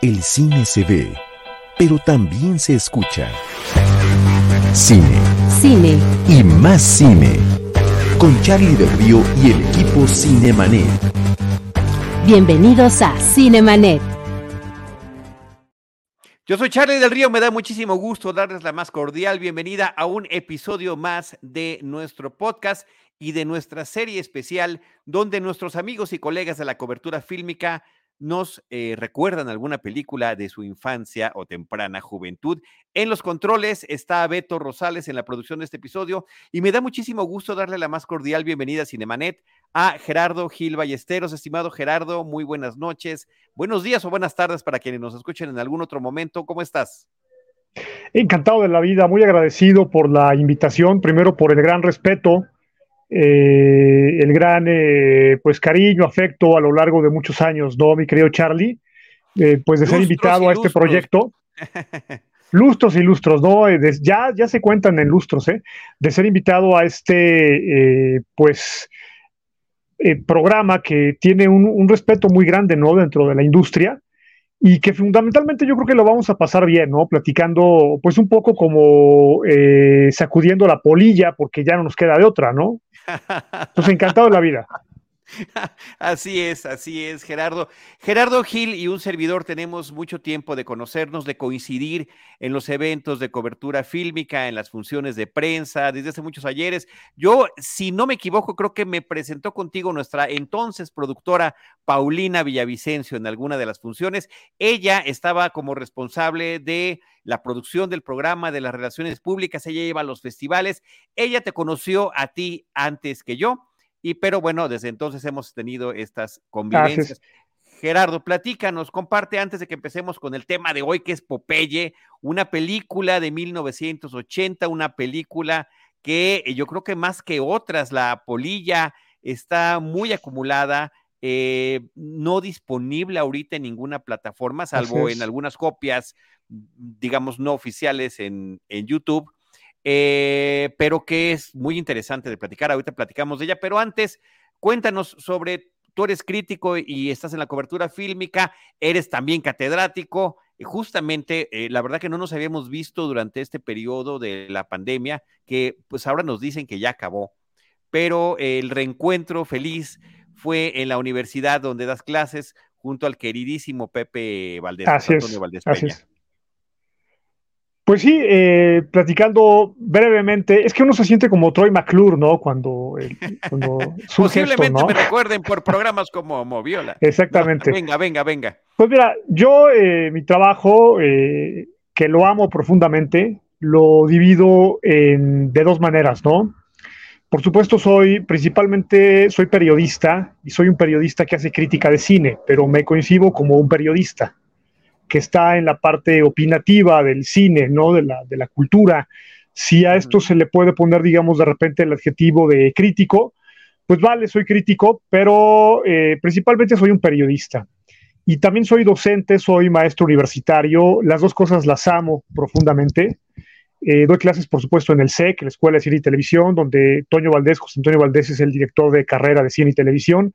El cine se ve, pero también se escucha. Cine. Cine. Y más cine. Con Charlie del Río y el equipo Cinemanet. Bienvenidos a Cinemanet. Yo soy Charlie del Río, me da muchísimo gusto darles la más cordial bienvenida a un episodio más de nuestro podcast y de nuestra serie especial donde nuestros amigos y colegas de la cobertura fílmica nos eh, recuerdan alguna película de su infancia o temprana juventud. En los controles está Beto Rosales en la producción de este episodio y me da muchísimo gusto darle la más cordial bienvenida a Cinemanet a Gerardo Gil Ballesteros. Estimado Gerardo, muy buenas noches, buenos días o buenas tardes para quienes nos escuchen en algún otro momento. ¿Cómo estás? Encantado de la vida, muy agradecido por la invitación, primero por el gran respeto eh, el gran eh, pues cariño, afecto a lo largo de muchos años, ¿no, mi querido Charlie? Eh, pues de ser invitado a este proyecto. lustros y lustros, ¿no? ya, ya se cuentan en lustros, ¿eh? De ser invitado a este, pues, programa que tiene un, un, respeto muy grande, ¿no? Dentro de la industria y que fundamentalmente yo creo que lo vamos a pasar bien, ¿no? Platicando, pues, un poco como sacudiendo la polilla, porque ya no nos queda de otra, ¿no? Pues encantado la vida. Así es, así es, Gerardo. Gerardo Gil y un servidor tenemos mucho tiempo de conocernos, de coincidir en los eventos de cobertura fílmica, en las funciones de prensa, desde hace muchos ayeres. Yo, si no me equivoco, creo que me presentó contigo nuestra entonces productora Paulina Villavicencio en alguna de las funciones. Ella estaba como responsable de la producción del programa, de las relaciones públicas, ella lleva los festivales. Ella te conoció a ti antes que yo y pero bueno, desde entonces hemos tenido estas convivencias. Gerardo, platícanos, comparte antes de que empecemos con el tema de hoy, que es Popeye, una película de 1980, una película que eh, yo creo que más que otras, la polilla está muy acumulada, eh, no disponible ahorita en ninguna plataforma, salvo en algunas copias, digamos, no oficiales en, en YouTube. Eh, pero que es muy interesante de platicar. Ahorita platicamos de ella, pero antes, cuéntanos sobre, tú eres crítico y estás en la cobertura fílmica, eres también catedrático. Y justamente, eh, la verdad que no nos habíamos visto durante este periodo de la pandemia, que pues ahora nos dicen que ya acabó, pero el reencuentro feliz fue en la universidad donde das clases junto al queridísimo Pepe Valdés, Antonio Valdés Peña. Pues sí, eh, platicando brevemente, es que uno se siente como Troy McClure, ¿no? Cuando, cuando Posiblemente me recuerden por programas como Moviola. Exactamente. venga, venga, venga. Pues mira, yo eh, mi trabajo, eh, que lo amo profundamente, lo divido en, de dos maneras, ¿no? Por supuesto, soy principalmente soy periodista y soy un periodista que hace crítica de cine, pero me coincido como un periodista que está en la parte opinativa del cine, ¿no? De la, de la cultura. Si a esto se le puede poner, digamos, de repente el adjetivo de crítico, pues vale, soy crítico, pero eh, principalmente soy un periodista. Y también soy docente, soy maestro universitario, las dos cosas las amo profundamente. Eh, doy clases, por supuesto, en el SEC, la Escuela de Cine y Televisión, donde Toño Valdés, José Antonio Valdés es el director de carrera de cine y televisión.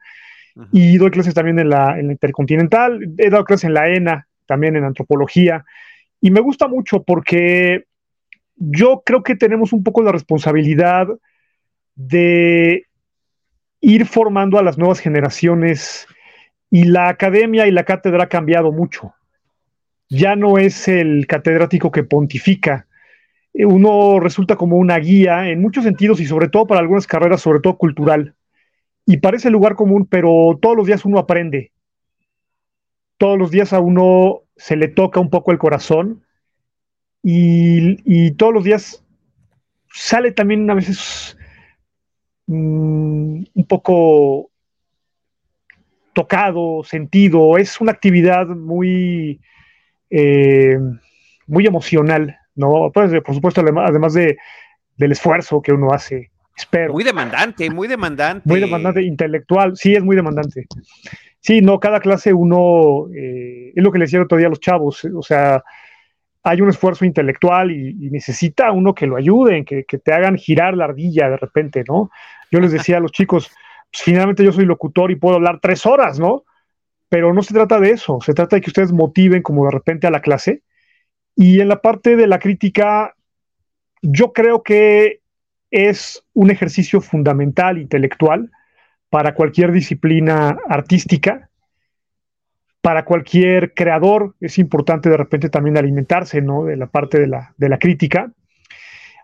Y doy clases también en la, en la Intercontinental. He dado clases en la ENA, también en antropología. Y me gusta mucho porque yo creo que tenemos un poco la responsabilidad de ir formando a las nuevas generaciones y la academia y la cátedra ha cambiado mucho. Ya no es el catedrático que pontifica. Uno resulta como una guía en muchos sentidos y sobre todo para algunas carreras, sobre todo cultural. Y parece lugar común, pero todos los días uno aprende todos los días a uno se le toca un poco el corazón y, todos los días sale también a veces mm, un poco tocado, sentido. Es una actividad muy, eh, muy emocional, ¿no? Pues, por supuesto, además de, del esfuerzo que uno hace. Espero. Muy demandante, muy demandante. Muy demandante, intelectual, sí, es muy demandante. Sí, no, cada clase uno, eh, es lo que le decía el otro día a los chavos, o sea, hay un esfuerzo intelectual y, necesita uno que lo ayuden, que, te hagan girar la ardilla de repente, ¿no? Yo les decía a los chicos, pues finalmente yo soy locutor y puedo hablar tres horas, ¿no? pero no se trata de eso, se trata de que ustedes motiven como de repente a la clase. Y en la parte de la crítica, yo creo que es un ejercicio fundamental, intelectual, para cualquier disciplina artística, para cualquier creador. Es importante de repente también alimentarse, ¿no? De la parte de la, de la crítica.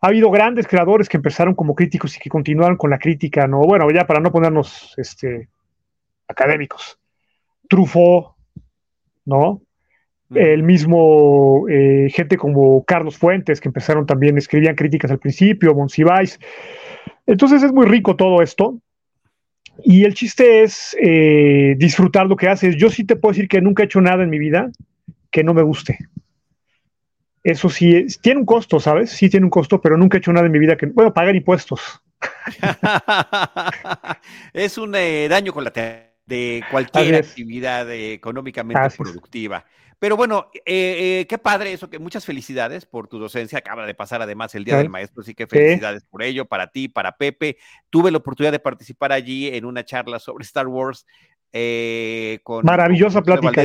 Ha habido grandes creadores que empezaron como críticos y que continuaron con la crítica, ¿no? Bueno, ya para no ponernos este, académicos. Truffaut, ¿no? El mismo eh, gente como Carlos Fuentes, que empezaron también, escribían críticas al principio, Monsiváis. Entonces es muy rico todo esto. Y el chiste es eh, disfrutar lo que haces. Yo sí te puedo decir que nunca he hecho nada en mi vida que no me guste. Eso sí, tiene un costo, ¿sabes? Sí tiene un costo, pero nunca he hecho nada en mi vida que, bueno, pagar impuestos. es un eh, daño colateral de cualquier actividad económicamente productiva. Pero bueno, eh, eh, qué padre eso, que muchas felicidades por tu docencia. Acaba de pasar además el Día del Maestro, así que felicidades por ello, para ti, para Pepe. Tuve la oportunidad de participar allí en una charla sobre Star Wars eh, con maravillosa plática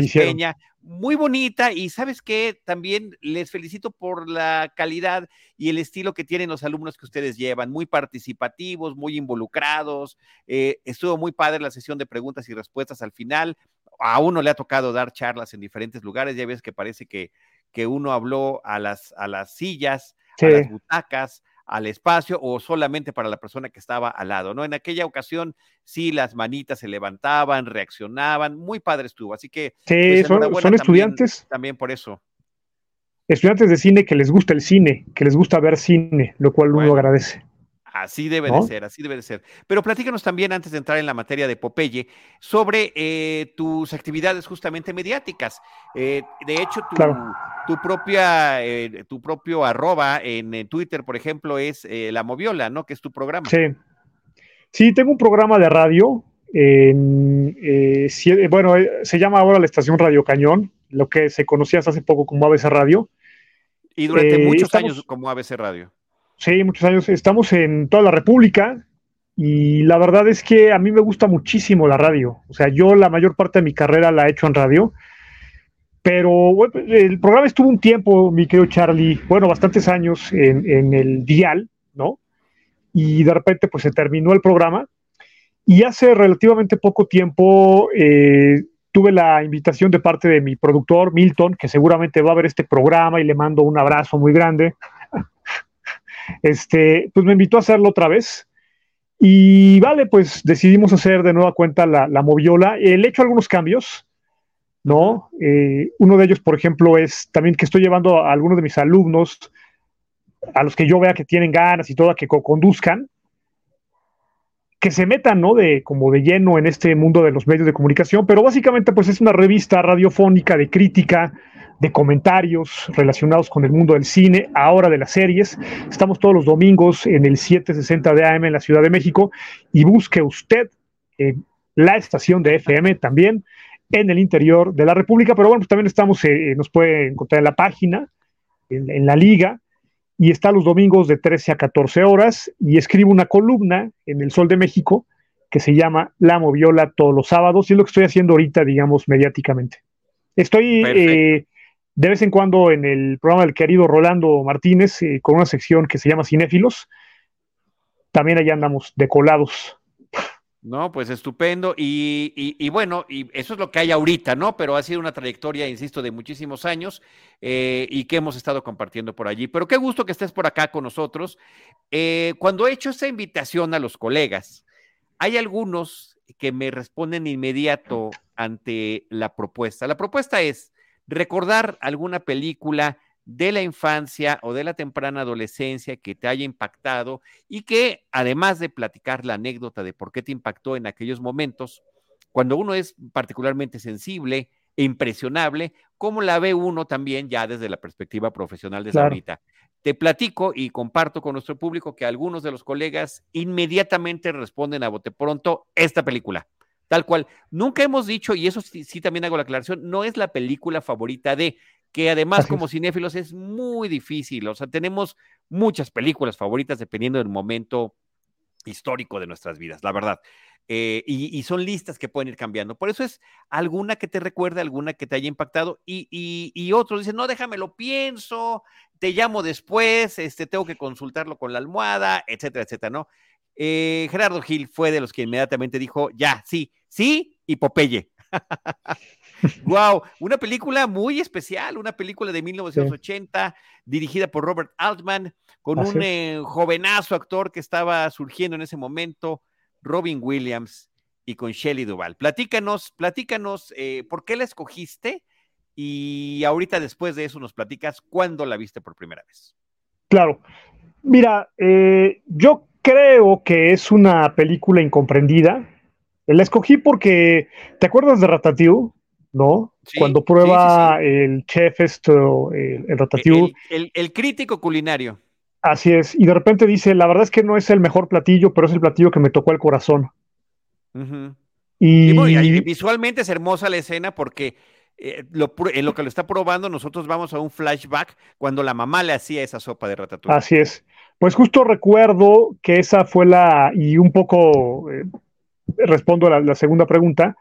muy bonita y sabes que también les felicito por la calidad y el estilo que tienen los alumnos que ustedes llevan, muy participativos, muy involucrados. Eh, estuvo muy padre la sesión de preguntas y respuestas al final. A uno le ha tocado dar charlas en diferentes lugares, ya ves que parece que, que uno habló a las, a las sillas, a las butacas, al espacio o solamente para la persona que estaba al lado, ¿no? En aquella ocasión sí las manitas se levantaban, reaccionaban, muy padre estuvo, así que... Sí, pues, son, estudiantes. También, por eso. Estudiantes de cine que les gusta el cine, que les gusta ver cine, lo cual uno agradece. Así debe de ser, así debe de ser. Pero platícanos también, antes de entrar en la materia de Popeye, sobre eh, tus actividades justamente mediáticas. Eh, de hecho, tu, propia, eh, tu propio arroba en, Twitter, por ejemplo, es La Moviola, ¿no? Que es tu programa. Sí. Sí, tengo un programa de radio. En, bueno, se llama ahora la estación Radio Cañón, lo que se conocía hasta hace poco como ABC Radio. Y durante muchos años como ABC Radio. Sí, muchos años. Estamos en toda la República y la verdad es que a mí me gusta muchísimo la radio. O sea, yo la mayor parte de mi carrera la he hecho en radio. Pero el programa estuvo un tiempo, mi querido Charlie, bueno, bastantes años en, el dial, ¿no? Y de repente pues se terminó el programa. Y hace relativamente poco tiempo eh, tuve la invitación de parte de mi productor, Milton, que seguramente va a ver este programa y le mando un abrazo muy grande este, pues me invitó a hacerlo otra vez. Y vale, pues decidimos hacer de nueva cuenta la, moviola. Le he hecho algunos cambios, ¿no? Eh, uno de ellos, por ejemplo, es también que estoy llevando a algunos de mis alumnos, a los que yo vea que tienen ganas y todo, a que conduzcan, que se metan, ¿no? De como de lleno en este mundo de los medios de comunicación, pero básicamente pues es una revista radiofónica de crítica, de comentarios relacionados con el mundo del cine, ahora de las series. Estamos todos los domingos en el 760 de AM en la Ciudad de México y busque usted la estación de FM también en el interior de la República, pero bueno, pues también estamos, eh, nos puede encontrar en la página, en, la liga, y está los domingos de 13 a 14 horas, y escribo una columna en el Sol de México que se llama La Moviola todos los sábados, y es lo que estoy haciendo ahorita, digamos, mediáticamente. Estoy de vez en cuando en el programa del querido Rolando Martínez, eh, con una sección que se llama Cinéfilos, también allá andamos decolados. No, pues estupendo. Y, bueno, y eso es lo que hay ahorita, ¿no? Pero ha sido una trayectoria, insisto, de muchísimos años eh, y que hemos estado compartiendo por allí. Pero qué gusto que estés por acá con nosotros. Eh, cuando he hecho esa invitación a los colegas, hay algunos que me responden inmediato ante la propuesta. La propuesta es, recordar alguna película de la infancia o de la temprana adolescencia que te haya impactado y que además de platicar la anécdota de por qué te impactó en aquellos momentos, cuando uno es particularmente sensible e impresionable, ¿cómo la ve uno también ya desde la perspectiva profesional de ahorita? Te platico y comparto con nuestro público que algunos de los colegas inmediatamente responden a bote pronto esta película. Tal cual. Nunca hemos dicho, y eso sí, también hago la aclaración, no es la película favorita de, que además como cinéfilos es muy difícil. O sea, tenemos muchas películas favoritas dependiendo del momento histórico de nuestras vidas, la verdad. Eh, y, son listas que pueden ir cambiando. Por eso es alguna que te recuerde, alguna que te haya impactado y, y, otros dicen, no, déjame, lo pienso, te llamo después, este, tengo que consultarlo con la almohada, etcétera, etcétera, ¿no? Eh, Gerardo Gil fue de los que inmediatamente dijo, ya, sí, sí, y Popeye. wow, una película muy especial, una película de 1980, dirigida por Robert Altman, con un eh, jovenazo actor que estaba surgiendo en ese momento, Robin Williams y con Shelley Duvall. Platícanos, platícanos eh, por qué la escogiste y ahorita después de eso nos platicas cuándo la viste por primera vez. Claro. Mira, eh, yo creo que es una película incomprendida. La escogí porque, ¿te acuerdas de Ratatouille? ¿No? Cuando prueba el chef esto, el, Ratatouille. el crítico culinario. Así es, y de repente dice, la verdad es que no es el mejor platillo, pero es el platillo que me tocó el corazón. y... visualmente es hermosa la escena porque eh, en lo que lo está probando nosotros vamos a un flashback cuando la mamá le hacía esa sopa de ratatouille. Así es. Pues justo recuerdo que esa fue la, y un poco eh, respondo a la, segunda pregunta,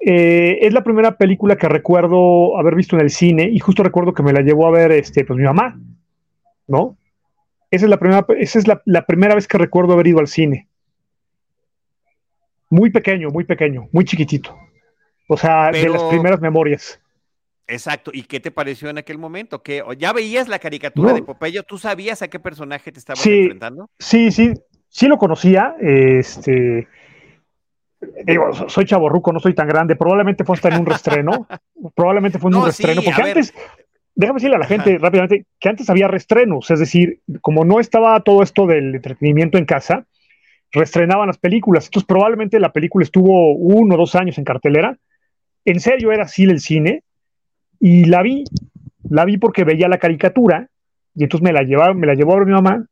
eh, es la primera película que recuerdo haber visto en el cine y justo recuerdo que me la llevó a ver este, pues mi mamá, ¿no? Esa es la primera, esa es la, primera vez que recuerdo haber ido al cine. Muy pequeño, muy pequeño, muy chiquitito. O sea, de las primeras memorias. Exacto. ¿Y qué te pareció en aquel momento? ¿Que ya veías la caricatura de Popeye? ¿Tú sabías a qué personaje te estabas enfrentando? Sí, sí, sí lo conocía. Este, soy chaborruco, no soy tan grande. Probablemente fue hasta en un restreno. Probablemente fue en un restreno. Porque antes, déjame decirle a la gente rápidamente que antes había restrenos, es decir, como no estaba todo esto del entretenimiento en casa, restrenaban las películas. Entonces, probablemente la película estuvo uno o dos años en cartelera. En serio, era así el cine. Y la vi, la vi porque veía la caricatura. Y entonces me la llevaron, me la llevó a ver mi mamá.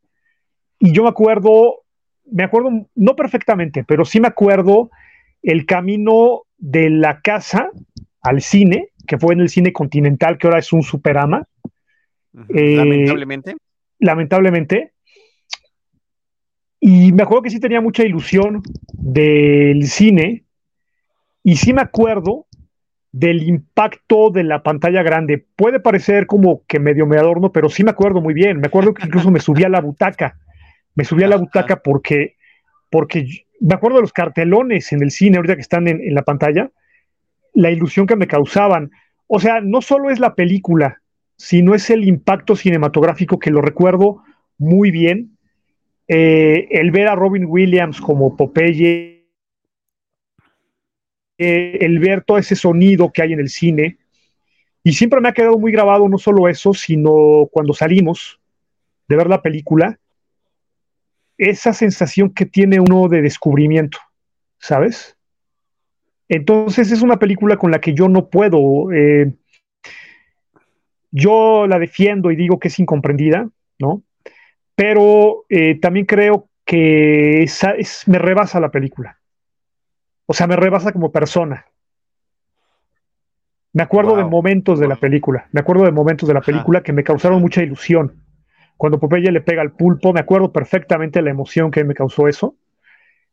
Y yo me acuerdo, me acuerdo, no perfectamente, pero sí me acuerdo el camino de la casa al cine que fue en el cine continental, que ahora es un superama. Eh, lamentablemente. Lamentablemente. Y me acuerdo que sí tenía mucha ilusión del cine. Y sí me acuerdo del impacto de la pantalla grande. Puede parecer como que medio me adorno, pero sí me acuerdo muy bien. Me acuerdo que incluso me subí a la butaca. Me subí a la butaca porque, porque me acuerdo de los cartelones en el cine ahorita que están en la pantalla la ilusión que me causaban. O sea, no solo es la película, sino es el impacto cinematográfico que lo recuerdo muy bien. Eh, el ver a Robin Williams como Popeye, eh, el ver todo ese sonido que hay en el cine. Y siempre me ha quedado muy grabado no solo eso, sino cuando salimos de ver la película, esa sensación que tiene uno de descubrimiento, ¿sabes? Entonces es una película con la que yo no puedo. Eh, yo la defiendo y digo que es incomprendida, ¿no? Pero eh, también creo que me rebasa la película. O sea, me rebasa como persona. Me acuerdo de momentos de la película. Me acuerdo de momentos de la película que me causaron mucha ilusión. Cuando Popeye le pega al pulpo, me acuerdo perfectamente la emoción que me causó eso.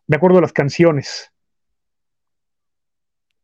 Me acuerdo de las canciones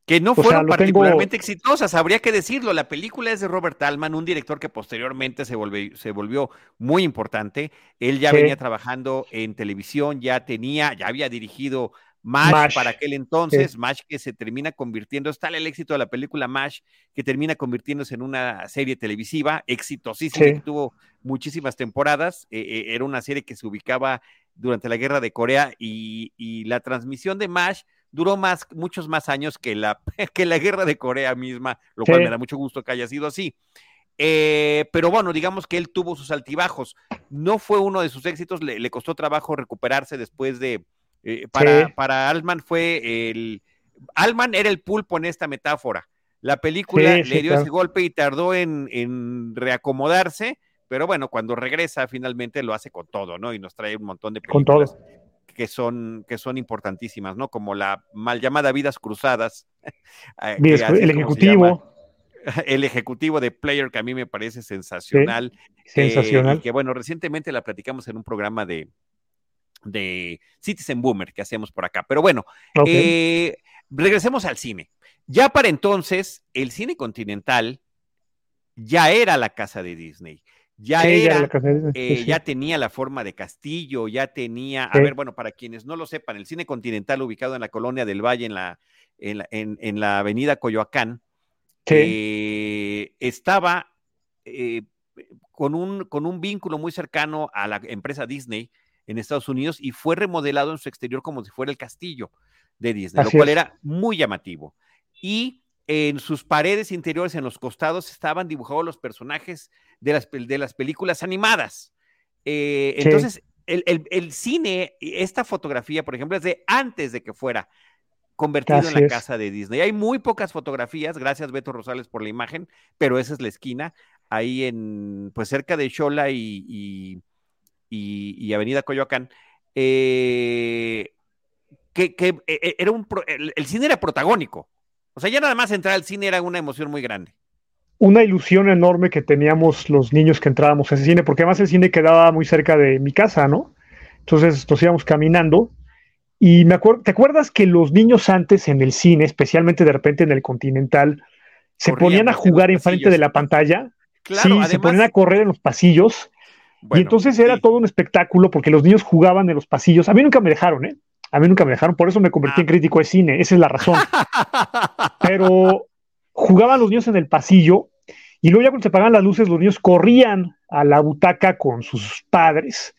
que no fueron particularmente exitosas, habría que decirlo. La película es de Robert Altman, un director que posteriormente se volvió, se volvió muy importante. Él ya venía trabajando en televisión, ya tenía, ya había dirigido MASH, para aquel entonces, MASH que se termina convirtiendo, está el éxito de la película MASH, que termina convirtiéndose en una serie televisiva exitosísima, que tuvo muchísimas temporadas. Eh, eh, era una serie que se ubicaba durante la guerra de Corea y, y la transmisión de MASH duró más, muchos más años que la, que la guerra de Corea misma, lo cual me da mucho gusto que haya sido así. Eh, pero bueno, digamos que él tuvo sus altibajos. No fue uno de sus éxitos, le, costó trabajo recuperarse después de. Eh, para, para Alman fue el. Alman era el pulpo en esta metáfora. La película le dio ese golpe y tardó en, en, reacomodarse, pero bueno, cuando regresa finalmente lo hace con todo, ¿no? Y nos trae un montón de películas. Con todo que son, que son importantísimas, ¿no? Como la mal llamada Vidas Cruzadas. Eh, el ejecutivo. El ejecutivo de Player, que a mí me parece sensacional. sensacional. Eh, que bueno, recientemente la platicamos en un programa de, de Citizen Boomer que hacemos por acá. Pero bueno, eh, regresemos al cine. Ya para entonces, el cine continental ya era la casa de Disney. Ya era, eh, ya, tenía la forma de castillo, ya tenía, a ver, bueno, para quienes no lo sepan, el cine continental ubicado en la colonia del Valle, en la, en la, avenida Coyoacán, eh, estaba con, un, con un vínculo muy cercano a la empresa Disney, en Estados Unidos y fue remodelado en su exterior como si fuera el castillo de Disney, lo cual era muy llamativo. Y en sus paredes interiores, en los costados, estaban dibujados los personajes de las, de las películas animadas. Eh, entonces, el, cine, esta fotografía, por ejemplo, es de antes de que fuera convertido en la casa de Disney. Hay muy pocas fotografías, gracias Beto Rosales por la imagen, pero esa es la esquina, ahí en, pues cerca de y y, Avenida Coyoacán, eh, que, e, e, era un, el, cine era protagónico. O sea, ya nada más entrar al cine era una emoción muy grande. Una ilusión enorme que teníamos los niños que entrábamos a ese cine, porque además el cine quedaba muy cerca de mi casa, ¿no? Entonces nos íbamos caminando y me acuerdo, ¿te acuerdas que los niños antes en el cine, especialmente de repente en el Continental, se ponían a jugar enfrente de la pantalla? Claro, sí, se ponían a correr en los pasillos y entonces era todo un espectáculo porque los niños jugaban en los pasillos. A mí nunca me dejaron, ¿eh? A mí nunca me dejaron, por eso me convertí en ah. crítico de cine, esa es la razón. Pero jugaban los niños en el pasillo y luego ya cuando se apagaban las luces, los niños corrían a la butaca con sus padres.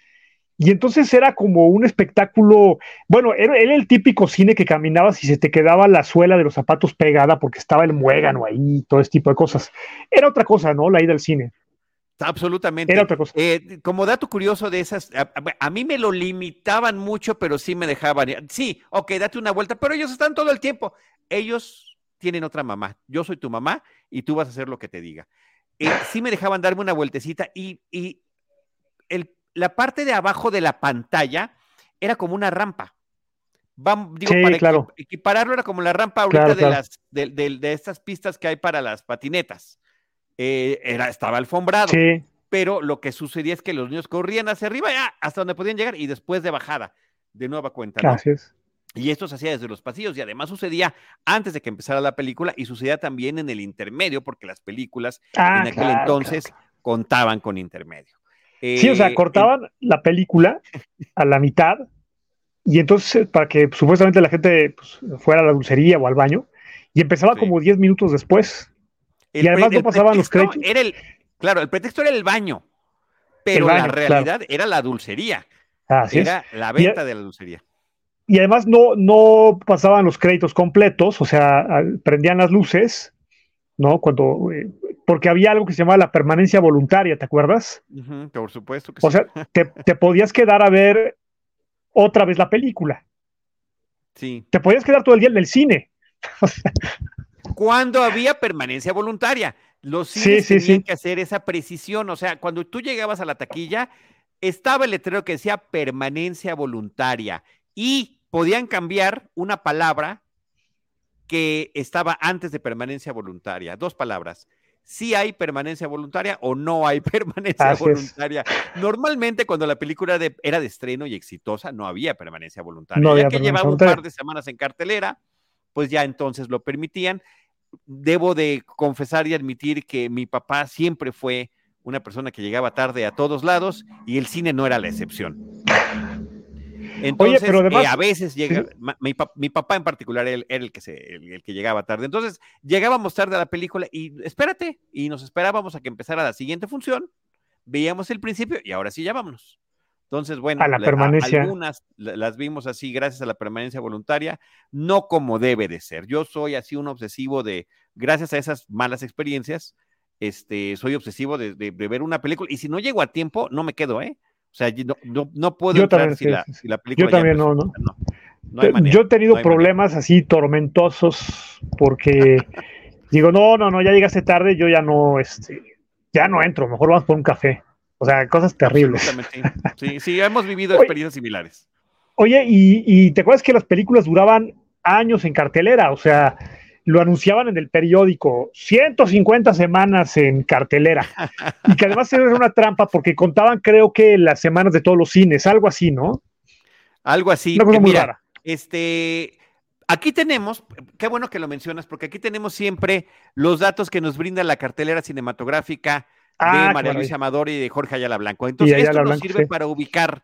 Y entonces era como un espectáculo, bueno, era, el típico cine que caminabas y se te quedaba la suela de los zapatos pegada porque estaba el muégano ahí, todo ese tipo de cosas. Era otra cosa, ¿no? La ida al cine. Absolutamente. Era otra cosa. Eh, como dato curioso de esas, a, mí me lo limitaban mucho, pero sí me dejaban. Sí, ok, date una vuelta, pero ellos están todo el tiempo. Ellos tienen otra mamá. Yo soy tu mamá y tú vas a hacer lo que te diga. Eh, sí me dejaban darme una vueltecita y, el, la parte de abajo de la pantalla era como una rampa. Vamos, digo, para claro. equipararlo era como la rampa ahorita de, las, de estas pistas que hay para las patinetas. Eh, era, estaba alfombrado. Pero lo que sucedía es que los niños corrían hacia arriba ya, hasta donde podían llegar y después de bajada, de nueva cuenta. Y esto se hacía desde los pasillos y además sucedía antes de que empezara la película y sucedía también en el intermedio, porque las películas ah, en aquel entonces contaban con intermedio. sí, o sea, eh, cortaban la película a la mitad y entonces para que supuestamente la gente pues, fuera a la dulcería o al baño y empezaba como 10 minutos después y además no pasaban los créditos. Era el, claro, el pretexto era el baño, pero la realidad era la dulcería. era la venta de la dulcería. Y además no, no pasaban los créditos completos, o sea, prendían las luces, ¿no? Cuando, eh, porque había algo que se llamaba la permanencia voluntaria, ¿te acuerdas? por supuesto que o sea, te, te, podías quedar a ver otra vez la película. Sí. Te podías quedar todo el día en el cine. cuando había permanencia voluntaria. Los cines tenían que hacer esa precisión. O sea, cuando tú llegabas a la taquilla, estaba el letrero que decía permanencia voluntaria y podían cambiar una palabra que estaba antes de permanencia voluntaria. Dos palabras. Si hay permanencia voluntaria o no hay permanencia voluntaria. Normalmente cuando la película era de estreno y exitosa, no había permanencia voluntaria. No ya que llevaba un par de semanas en cartelera, pues ya entonces lo permitían. Debo de confesar y admitir que mi papá siempre fue una persona que llegaba tarde a todos lados y el cine no era la excepción. Entonces, pero eh, a veces llega, mi, papá en particular era el, que se, el, que llegaba tarde. Entonces, llegábamos tarde a la película y espérate, y nos esperábamos a que empezara la siguiente función, veíamos el principio y ahora sí ya vámonos. Entonces, bueno, algunas las vimos así gracias a la permanencia voluntaria, no como debe de ser. Yo soy así un obsesivo de, gracias a esas malas experiencias, este, soy obsesivo de, ver una película y si no llego a tiempo, no me quedo, ¿eh? O sea, no, no, puedo entrar si, la, película. Yo también no, ¿no? yo he tenido problemas así tormentosos porque digo, no, no, no, ya llegaste tarde, yo ya no, este, ya no entro, mejor vamos por un café. O sea, cosas terribles. Sí, sí, hemos vivido experiencias similares. Oye, y, te acuerdas que las películas duraban años en cartelera, o sea, lo anunciaban en el periódico, 150 semanas en cartelera, y que además era una trampa porque contaban creo que las semanas de todos los cines, algo así, ¿no? Algo así. Una cosa que muy mira, rara. Este, aquí tenemos, qué bueno que lo mencionas, porque aquí tenemos siempre los datos que nos brinda la cartelera cinematográfica Ah, de qué María Luisa. Amador y de Jorge Ayala Blanco. Entonces, Ayala esto nos Blanco, sirve sí. para ubicar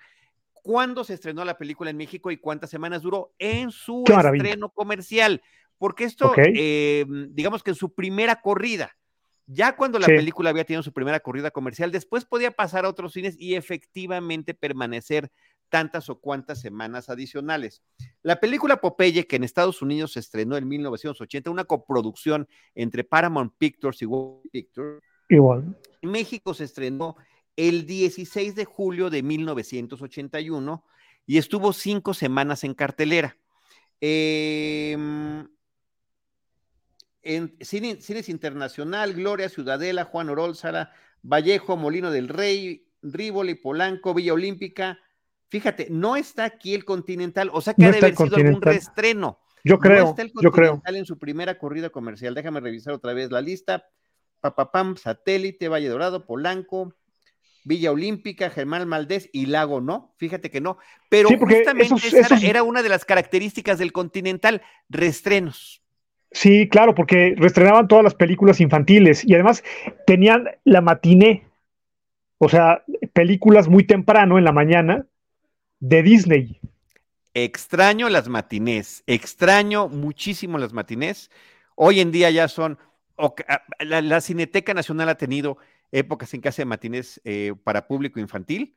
cuándo se estrenó la película en México y cuántas semanas duró en su estreno comercial. Porque esto, eh, digamos que en su primera corrida, ya cuando la Sí. película había tenido su primera corrida comercial, después podía pasar a otros cines y efectivamente permanecer tantas o cuantas semanas adicionales. La película Popeye, que en Estados Unidos se estrenó en 1980, una coproducción entre Paramount Pictures y Warner Pictures, Igual. México se estrenó el 16 de julio de 1981 y estuvo cinco semanas en cartelera. Eh, en cine- Cines Internacional, Gloria, Ciudadela, Juan Orólzara, Vallejo, Molino del Rey, Rívoli, Polanco, Villa Olímpica. Fíjate, no está aquí el Continental, o sea que No ha de haber sido algún Continental. reestreno. Yo creo, No está el yo creo. Continental en su primera corrida comercial. Déjame revisar otra vez la lista. Papapam, Satélite, Valle Dorado, Polanco, Villa Olímpica, Germán Maldés y Lago no. Fíjate que no. Pero Sí, justamente esos- esa era- esos- era una de las características del Continental, reestrenos. Sí, claro, porque reestrenaban todas las películas infantiles y además tenían la matiné, o sea, películas muy temprano en la mañana de Disney. Extraño las matinés, extraño muchísimo las matinés. Hoy en día ya son, la, la Cineteca Nacional ha tenido épocas en que hace matinés eh, para público infantil,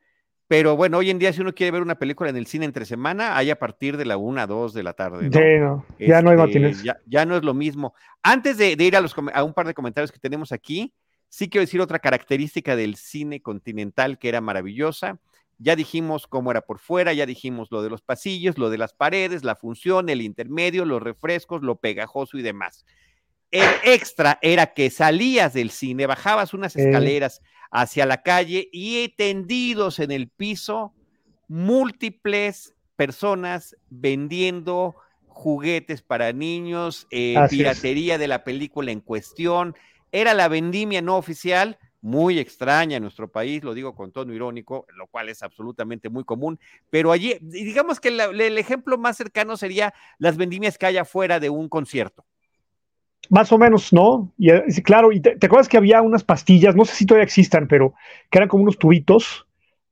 pero bueno, hoy en día si uno quiere ver una película en el cine entre semana, hay a partir de la una, dos de la tarde. ¿no? Sí, no, ya no hay Este, matinés. Ya, ya no es lo mismo. Antes de, de ir a, los, a un par de comentarios que tenemos aquí, sí quiero decir otra característica del cine continental que era maravillosa. Ya dijimos cómo era por fuera, ya dijimos lo de los pasillos, lo de las paredes, la función, el intermedio, los refrescos, lo pegajoso y demás. El extra era que salías del cine, bajabas unas escaleras hacia la calle y tendidos en el piso, múltiples personas vendiendo juguetes para niños, eh, es. piratería de la película en cuestión. Era la vendimia no oficial, muy extraña en nuestro país, lo digo con tono irónico, lo cual es absolutamente muy común, pero allí, digamos que la- el ejemplo más cercano sería las vendimias que hay afuera de un concierto. Más o menos, ¿no? Y, eh, claro, y te, te acuerdas que había unas pastillas, no sé si todavía existan, pero que eran como unos tubitos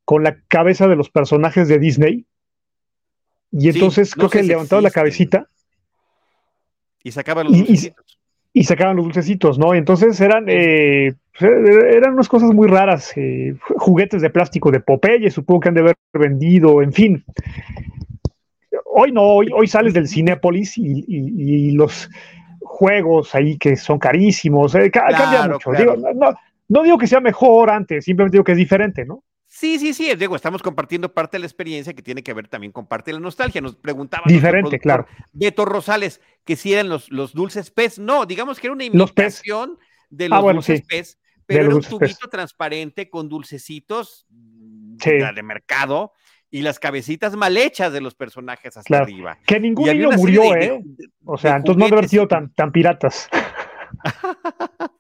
con la cabeza de los personajes de Disney. Y Sí, entonces no creo que si levantaban la cabecita Y sacaban los Y- dulcecitos. y sacaban los dulcecitos, ¿no? Y entonces eran, eh, pues, eh, eran unas cosas muy raras, eh, ju- juguetes de plástico de Popeye, supongo que han de haber vendido, en fin. Hoy no, hoy, hoy sales del Cinépolis y, y- y los juegos ahí que son carísimos, eh, ca- cambia mucho. claro. Digo, no, digo que sea mejor antes, simplemente digo que es diferente, ¿no? Sí, sí, sí, digo, estamos compartiendo parte de la experiencia que tiene que ver también con parte de la nostalgia. Nos preguntaba Diferente, claro. Beto Rosales que si eran los, los dulces pez. No, digamos que era una imitación de Ah, los bueno, dulces sí, pez, pero era un pez. tubito transparente con dulcecitos mm, Sí. de mercado y las cabecitas mal hechas de los personajes hasta Claro. arriba. Que ningún niño murió, de- ¿eh? de- O sea, entonces no haber sido tan, tan piratas.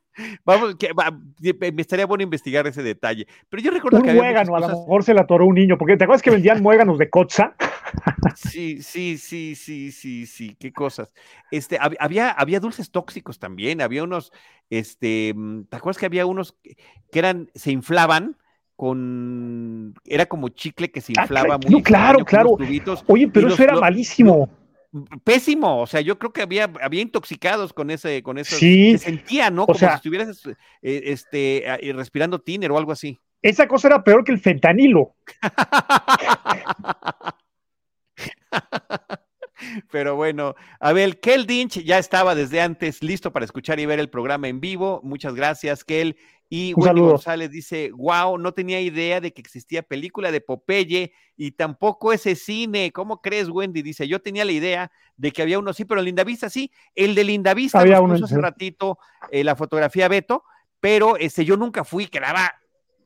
Vamos, que, va, me estaría bueno investigar ese detalle. Pero yo recuerdo Un que muégano, a lo mejor se le atoró un niño, porque ¿te acuerdas que vendían muéganos de Kotza? Sí, sí, sí, sí, sí, sí, qué cosas. Este, hab- había, había dulces tóxicos también, había unos, este, mm, ¿te acuerdas que había unos que eran, se inflaban con, era como chicle que se Ah, inflaba cla- muy no, claro, claro. tubitos, Oye, pero los- eso era malísimo. pésimo, o sea, yo creo que había, había intoxicados con ese, con eso, Sí, se sentía, ¿no? o Como sea- si estuvieras, eh, este, ah, respirando tiner o algo así. Esa cosa era peor que el fentanilo. Pero bueno, Abel, Kel Dinch ya estaba desde antes listo para escuchar y ver el programa en vivo. Muchas gracias, Kel. Y Wendy. González dice, wow, no tenía idea de que existía película de Popeye y tampoco ese cine. ¿Cómo crees, Wendy? Dice, yo tenía la idea de que había uno, sí, pero en Lindavista sí. El de Lindavista Había nos uno, puso hace ratito eh, la fotografía Beto, pero este, yo nunca fui, quedaba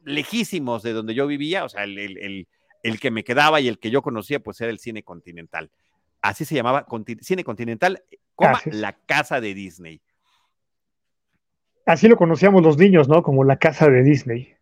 lejísimos de donde yo vivía, o sea, el, el- el- el que me quedaba y el que yo conocía, pues era el cine continental. Así se llamaba, cine continental, coma, la casa de Disney. Así lo conocíamos los niños, ¿no? Como la casa de Disney.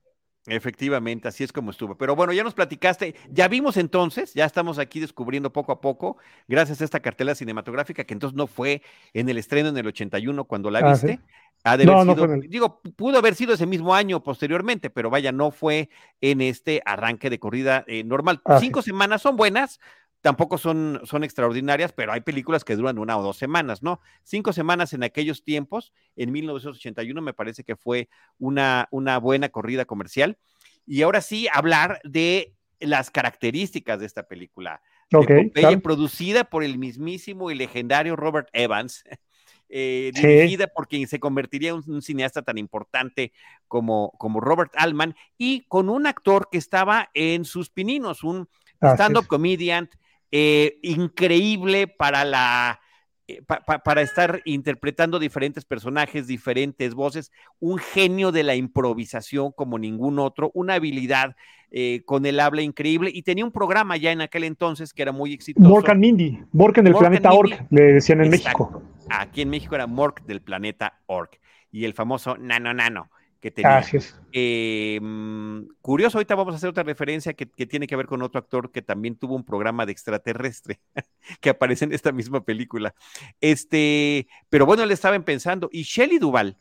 Efectivamente, así es como estuvo. Pero bueno, ya nos platicaste, ya vimos entonces, ya estamos aquí descubriendo poco a poco, gracias a esta cartela cinematográfica, que entonces no fue en el estreno en el 81 cuando la Ah, viste. ¿sí? Ha de No, haber no sido- el- digo, pudo haber sido ese mismo año posteriormente, pero vaya, no fue en este arranque de corrida eh, normal. Así Cinco semanas son buenas, tampoco son, son extraordinarias, pero hay películas que duran una o dos semanas, ¿no? Cinco semanas en aquellos tiempos, en 1981 me parece que fue una, una buena corrida comercial. Y ahora sí, hablar de las características de esta película. Popeye, producida por el mismísimo y legendario Robert Evans, eh, Sí. dirigida por quien se convertiría en un, cineasta tan importante como, como Robert Altman, y con un actor que estaba en sus pininos, un stand-up comedian eh, increíble para la eh, pa- pa- para estar interpretando diferentes personajes, diferentes voces, un genio de la improvisación como ningún otro, una habilidad eh, con el habla increíble y tenía un programa ya en aquel entonces que era muy exitoso. Mork and Mindy, Mork en el Mork planeta. Orc, le decían en Exacto. México. Aquí en México era Mork del planeta Orc y el famoso Nano Nano que tenía. Eh, mm, curioso, ahorita vamos a hacer otra referencia que, que tiene que ver con otro actor que también tuvo un programa de extraterrestre que aparece en esta misma película. Este, pero bueno, le estaban pensando. Y Shelley Duval,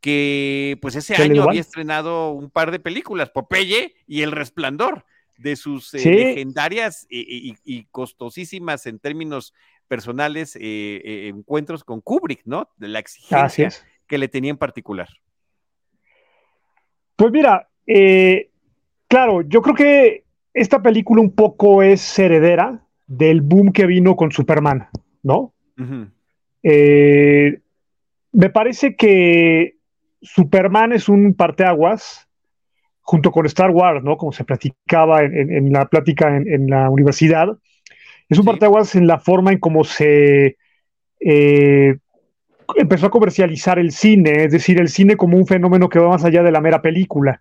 que pues ese año había estrenado un par de películas, Popeye y El Resplandor, de sus eh, legendarias y, y- y costosísimas en términos personales eh, eh, encuentros con Kubrick, ¿no? De la exigencia que le tenía en particular. Pues mira, eh, claro, yo creo que esta película un poco es heredera del boom que vino con Superman, ¿no? Eh, me parece que Superman es un parteaguas junto con Star Wars, ¿no? Como se platicaba en, en- en la plática en, en la universidad. Es un Sí. parteaguas en la forma en cómo se eh, empezó a comercializar el cine, es decir, el cine como un fenómeno que va más allá de la mera película.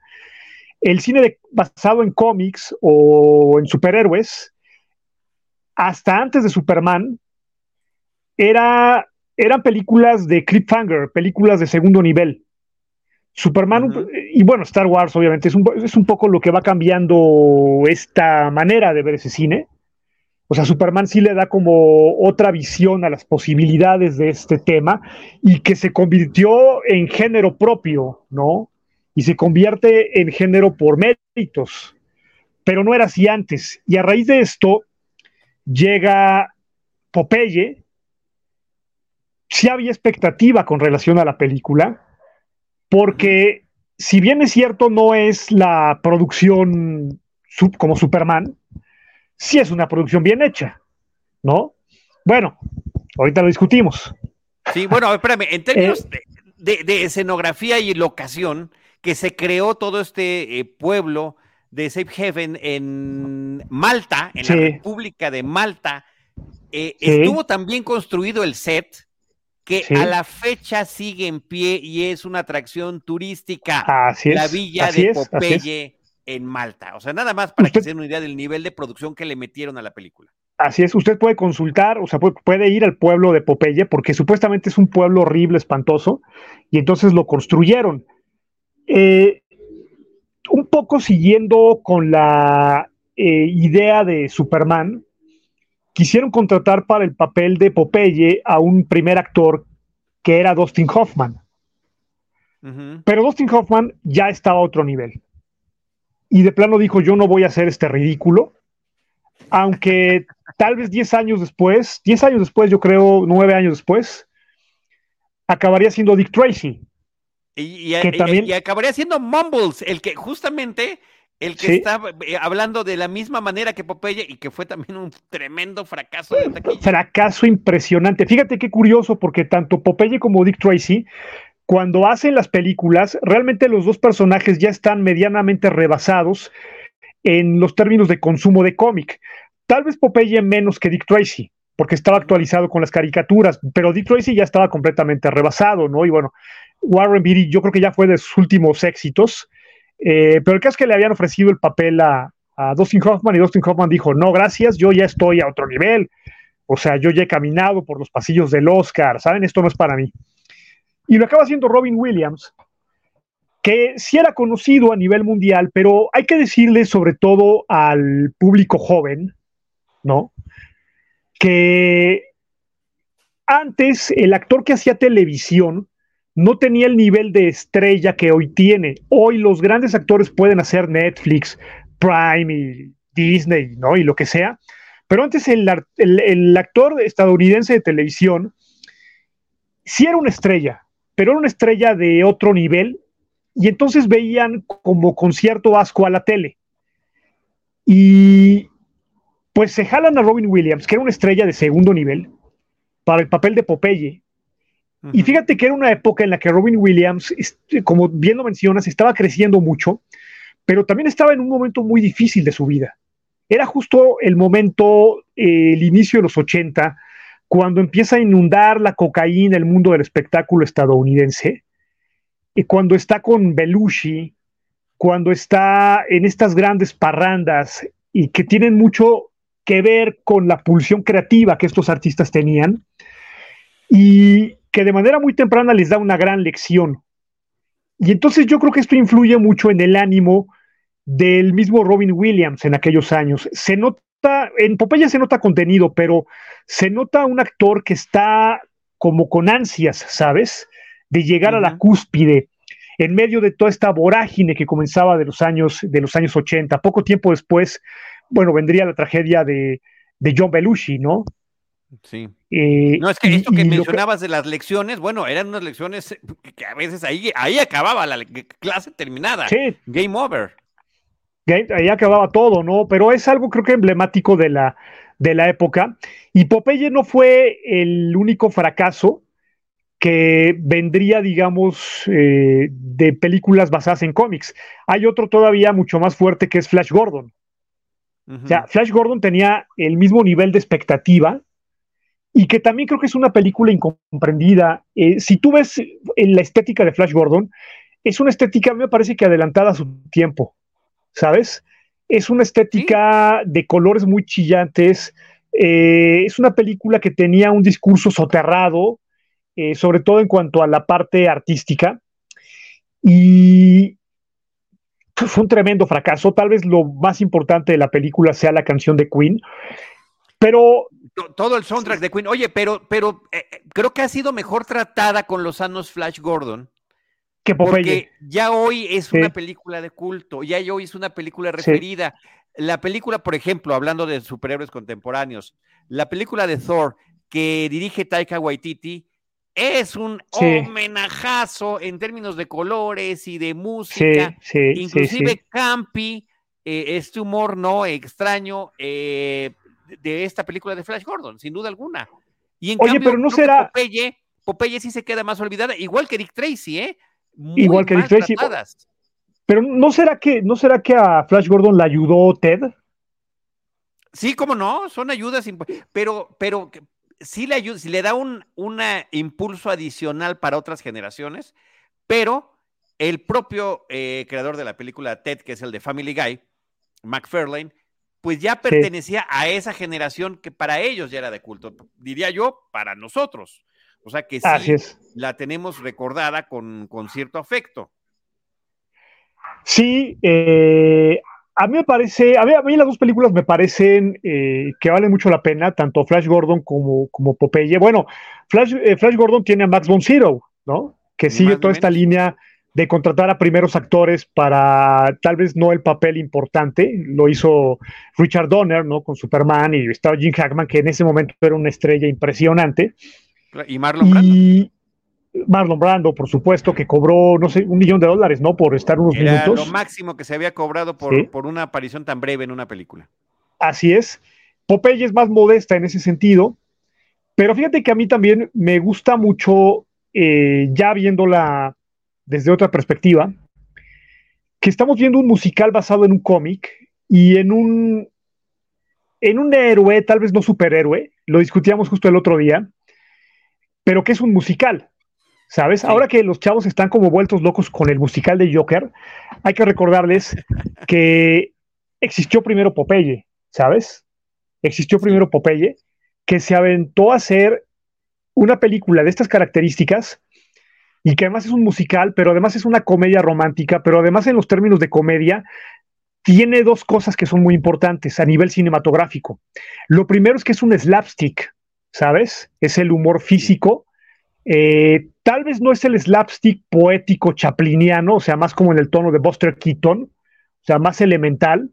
El cine de- basado en cómics o en superhéroes, hasta antes de Superman, era, eran películas de cliffhanger, películas de segundo nivel. Superman, y bueno, Star Wars obviamente es un, es un poco lo que va cambiando esta manera de ver ese cine. O sea, Superman sí le da como otra visión a las posibilidades de este tema y que se convirtió en género propio, ¿no? Y se convierte en género por méritos, pero no era así antes. Y a raíz de esto llega Popeye. Sí había expectativa con relación a la película, porque si bien es cierto no es la producción sub- como Superman, sí es una producción bien hecha, ¿no? Bueno, ahorita lo discutimos. Sí, bueno, espérame, en términos Eh, de, de- de escenografía y locación, que se creó todo este eh, pueblo de Safe Haven en Malta, en Sí. la República de Malta, eh, Sí. estuvo también construido el set que Sí. a la fecha sigue en pie y es una atracción turística, Así es. la villa así de. Popeye en Malta. O sea, nada más para que se den una idea del nivel de producción que le metieron a la película. Así es, usted puede consultar, o sea, puede, puede ir al pueblo de Popeye, porque supuestamente es un pueblo horrible, espantoso, y entonces lo construyeron. Eh, un poco siguiendo con la eh, idea de Superman, quisieron contratar para el papel de Popeye a un primer actor que era Dustin Hoffman. Pero Dustin Hoffman ya estaba a otro nivel. Y de plano dijo, yo no voy a hacer este ridículo. Aunque tal vez 10 años después, 10 años después, yo creo, 9 años después, acabaría siendo Dick Tracy. Y, y- Que y- también- y acabaría siendo Mumbles, el que justamente el que Sí. está eh, hablando de la misma manera que Popeye y que fue también un tremendo fracaso de taquilla. Fracaso impresionante. Fíjate qué curioso, porque tanto Popeye como Dick Tracy, cuando hacen las películas, realmente los dos personajes ya están medianamente rebasados en los términos de consumo de cómic. Tal vez Popeye menos que Dick Tracy, porque estaba actualizado con las caricaturas, pero Dick Tracy ya estaba completamente rebasado, ¿no? Y bueno, Warren Beatty yo creo que ya fue de sus últimos éxitos, eh, pero el caso es que le habían ofrecido el papel a, a Dustin Hoffman y Dustin Hoffman dijo, no, gracias, yo ya estoy a otro nivel, o sea, yo ya he caminado por los pasillos del Oscar, ¿saben? Esto no es para mí. Y lo acaba haciendo Robin Williams, que sí era conocido a nivel mundial, pero hay que decirle sobre todo al público joven, ¿no? Que antes el actor que hacía televisión no tenía el nivel de estrella que hoy tiene. Hoy los grandes actores pueden hacer Netflix, Prime y Disney, ¿no? Y lo que sea. Pero antes el, el actor estadounidense de televisión sí era una estrella, pero era una estrella de otro nivel y entonces veían como con cierto asco a la tele. Y pues se jalan a Robin Williams, que era una estrella de segundo nivel, para el papel de Popeye. Y fíjate que era una época en la que Robin Williams, este, como bien lo mencionas, estaba creciendo mucho, pero también estaba en un momento muy difícil de su vida. Era justo el momento, eh, el inicio de los 80, cuando empieza a inundar la cocaína el mundo del espectáculo estadounidense y cuando está con Belushi, cuando está en estas grandes parrandas y que tienen mucho que ver con la pulsión creativa que estos artistas tenían y que de manera muy temprana les da una gran lección. Y entonces yo creo que esto influye mucho en el ánimo del mismo Robin Williams en aquellos años. Se nota, en Popeye se nota contenido, pero se nota un actor que está como con ansias, ¿sabes? de llegar a la cúspide en medio de toda esta vorágine que comenzaba de los años, de los años 80. Poco tiempo después, bueno, vendría la tragedia de, John Belushi, ¿no? Sí. Eh, no, es que esto que mencionabas de las lecciones, bueno, eran unas lecciones que a veces ahí, ahí acababa la clase terminada. Sí. Game over. ahí acababa todo, ¿no? Pero es algo creo que emblemático de la, de la época. Y Popeye no fue el único fracaso que vendría, digamos, eh, de películas basadas en cómics. Hay otro todavía mucho más fuerte que es Flash Gordon. O sea, Flash Gordon tenía el mismo nivel de expectativa y que también creo que es una película incomprendida. Eh, si tú ves eh, la estética de Flash Gordon, es una estética, a mí me parece que adelantada a su tiempo, ¿sabes? Es una estética de colores muy chillantes. es una película que tenía un discurso soterrado, eh, sobre todo en cuanto a la parte artística. Y fue un tremendo fracaso. Tal vez lo más importante de la película sea la canción de Queen, pero... Todo el soundtrack de Queen. Oye, pero, pero eh, eh, creo que ha sido mejor tratada con los años Flash Gordon. Que Porque ya hoy es una película de culto, ya hoy es una película referida. La película, por ejemplo, hablando de superhéroes contemporáneos, la película de Thor que dirige Taika Waititi, es un homenajazo en términos de colores y de música, inclusive Campi, eh, este humor no extraño eh, de esta película de Flash Gordon, sin duda alguna. Y en Oye, pero no será. Popeye, Popeye sí se queda más olvidada, igual que Dick Tracy, ¿eh? Igual que Dick Tracy. Pero no será que no será que a Flash Gordon le ayudó Ted. Sí, cómo no, son ayudas, pero, pero sí le, ayuda, le da un impulso adicional para otras generaciones, pero el propio eh, creador de la película Ted, que es el de Family Guy, McFarlane, pues ya pertenecía a esa generación que para ellos ya era de culto, diría yo, para nosotros. O sea que sí la tenemos recordada con, con cierto afecto. Sí, eh, a mí me parece, a mí, las dos películas me parecen eh, que valen mucho la pena, tanto Flash Gordon como, como Popeye. Bueno, Flash, eh, Flash Gordon tiene a Max von Sydow, ¿no? Que sigue toda esta línea de contratar a primeros actores para tal vez no el papel importante. Lo hizo Richard Donner, ¿no? Con Superman y estaba Jim Hackman, que en ese momento era una estrella impresionante. Y Marlon Brando. Marlon Brando, por supuesto, que cobró, no sé, un millón de dólares, ¿no? Por estar unos Era minutos. Lo máximo que se había cobrado por, por, una aparición tan breve en una película. Así es. Popeye es más modesta en ese sentido, pero fíjate que a mí también me gusta mucho, eh, ya viéndola desde otra perspectiva, que estamos viendo un musical basado en un cómic y en un, en un héroe, tal vez no superhéroe, lo discutíamos justo el otro día, pero que es un musical. ¿Sabes? Ahora que los chavos están como vueltos locos con el musical de Joker, hay que recordarles que existió primero Popeye, ¿sabes? Existió primero Popeye, que se aventó a hacer una película de estas características y que además es un musical, pero además es una comedia romántica, pero además en los términos de comedia tiene dos cosas que son muy importantes a nivel cinematográfico. Lo primero es que es un slapstick, ¿sabes? Es el humor físico. Eh, tal vez no es el slapstick poético chapliniano, o sea, más como en el tono de Buster Keaton, o sea, más elemental,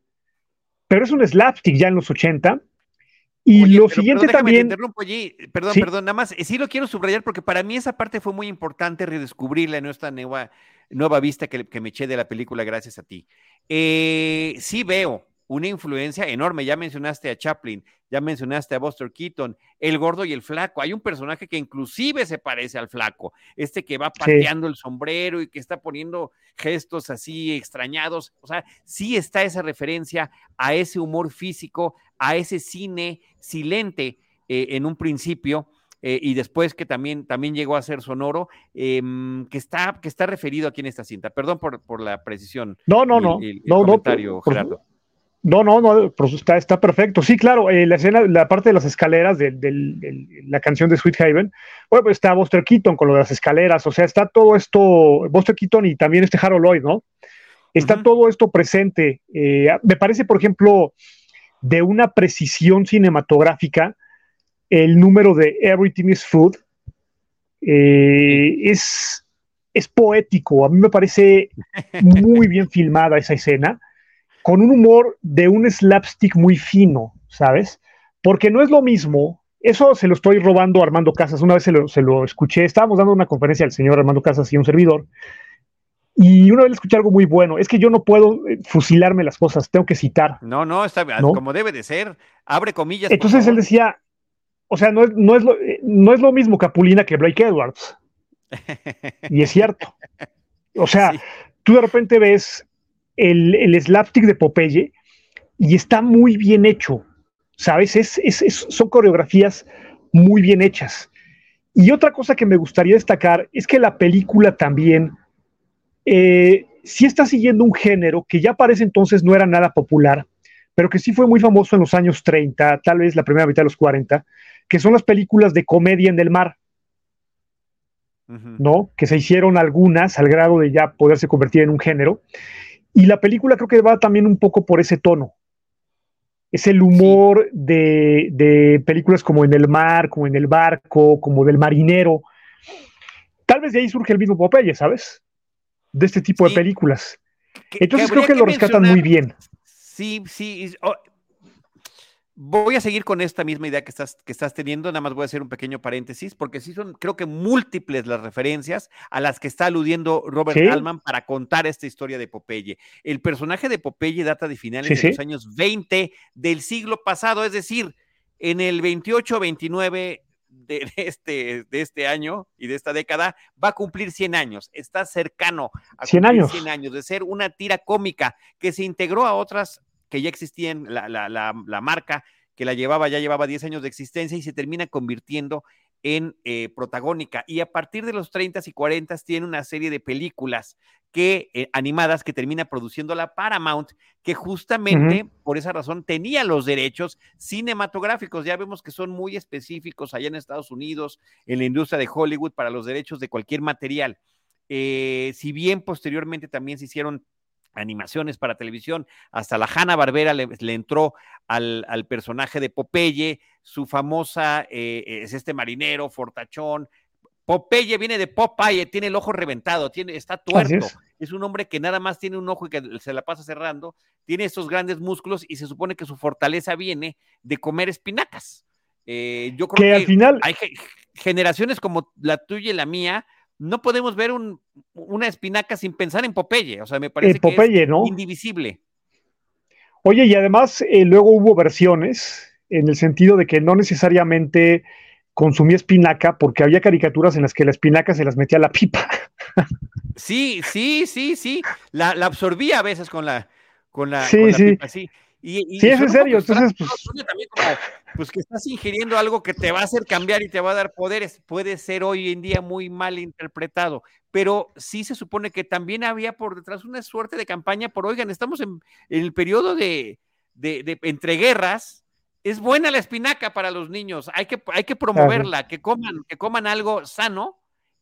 pero es un slapstick ya en los 80 y lo siguiente también. Perdón, perdón, nada más, sí lo quiero subrayar porque para mí esa parte fue muy importante redescubrirla en esta nueva, nueva vista que, que me eché de la película gracias a ti. Eh, sí veo una influencia enorme. Ya mencionaste a Chaplin, ya mencionaste a Buster Keaton, el gordo y el flaco. Hay un personaje que inclusive se parece al flaco, este que va pateando el sombrero y que está poniendo gestos así extrañados. O sea, sí está esa referencia a ese humor físico, a ese cine silente eh, en un principio. Eh, y después que también, también llegó a ser sonoro, em, que, está, que está referido aquí en esta cinta. Perdón por, la precisión. No, no, no. no, comentario, Gerardo. No, no, no, está, está perfecto. Sí, claro, eh, la escena, la parte de las escaleras de, la canción de Sweet Haven, bueno, pues está Buster Keaton con lo de las escaleras, o sea, está todo esto, Buster Keaton y también este Harold Lloyd, ¿no? Está todo esto presente. Eh, me parece, por ejemplo, de una precisión cinematográfica, el número de Everything is Food eh, es, es poético. A mí me parece muy bien filmada esa escena con un humor de un slapstick muy fino, ¿sabes? Porque no es lo mismo, eso se lo estoy robando a Armando Casas, una vez se lo, escuché, estábamos dando una conferencia al señor Armando Casas y un servidor, y una vez le escuché algo muy bueno, es que yo no puedo eh, fusilarme las cosas, tengo que citar. No, no, está como debe de ser, abre comillas. Entonces él decía, o sea, no es, no, es lo, eh, no es lo mismo Capulina que Blake Edwards. y es cierto. O sea, tú de repente ves el, el slapstick de Popeye y está muy bien hecho, ¿sabes? Es, son coreografías muy bien hechas. Y otra cosa que me gustaría destacar es que la película también eh, sí está siguiendo un género que ya parece entonces no era nada popular, pero que sí fue muy famoso en los años 30, tal vez la primera mitad de los 40, que son las películas de comedia en el mar. ¿No? Que se hicieron algunas al grado de ya poderse convertir en un género. Y la película creo que va también un poco por ese tono. Es el humor de, películas como En el mar, como En el barco, como del marinero. Tal vez de ahí surge el mismo Popeye, ¿sabes? De este tipo de películas. Entonces creo que, lo rescatan muy bien. Sí, sí. Voy a seguir con esta misma idea que estás, que estás teniendo, nada más voy a hacer un pequeño paréntesis, porque sí son, creo que múltiples las referencias a las que está aludiendo Robert Altman para contar esta historia de Popeye. El personaje de Popeye data de finales de los años 20 del siglo pasado, es decir, en el 28-29 de este, de este año y de esta década, va a cumplir 100 años. Está cercano a 100 años. 100 años de ser una tira cómica que se integró a otras que ya existían, la, la, la, marca que la llevaba, ya llevaba 10 años de existencia y se termina convirtiendo en eh, protagónica. Y a partir de los 30 y 40 tiene una serie de películas que, eh, animadas que termina produciendo la Paramount, que justamente por esa razón tenía los derechos cinematográficos. Ya vemos que son muy específicos allá en Estados Unidos, en la industria de Hollywood, para los derechos de cualquier material. Eh, si bien posteriormente también se hicieron animaciones para televisión, hasta la Hanna Barbera le, entró al, personaje de Popeye, su famosa eh, es este marinero, fortachón. Popeye viene de Popeye, tiene el ojo reventado, tiene, está tuerto. Es. un hombre que nada más tiene un ojo y que se la pasa cerrando, tiene estos grandes músculos y se supone que su fortaleza viene de comer espinacas. Eh, yo creo que, al final hay generaciones como la tuya y la mía, no podemos ver una espinaca sin pensar en Popeye. O sea, me parece que es indivisible. Oye, y además eh, luego hubo versiones en el sentido de que no necesariamente consumía espinaca porque había caricaturas en las que la espinaca se las metía a la pipa. Sí, sí, sí, sí. La, absorbía a veces con la, con la, sí, sí. pipa, sí. Y, sí, es en serio. Entonces, pues... También como, pues que estás ingiriendo algo que te va a hacer cambiar y te va a dar poderes. Puede ser hoy en día muy mal interpretado, pero sí se supone que también había por detrás una suerte de campaña por, oigan, estamos en, el periodo de, de, de, entreguerras. Es buena la espinaca para los niños, hay que, hay que promoverla, que coman, que coman algo sano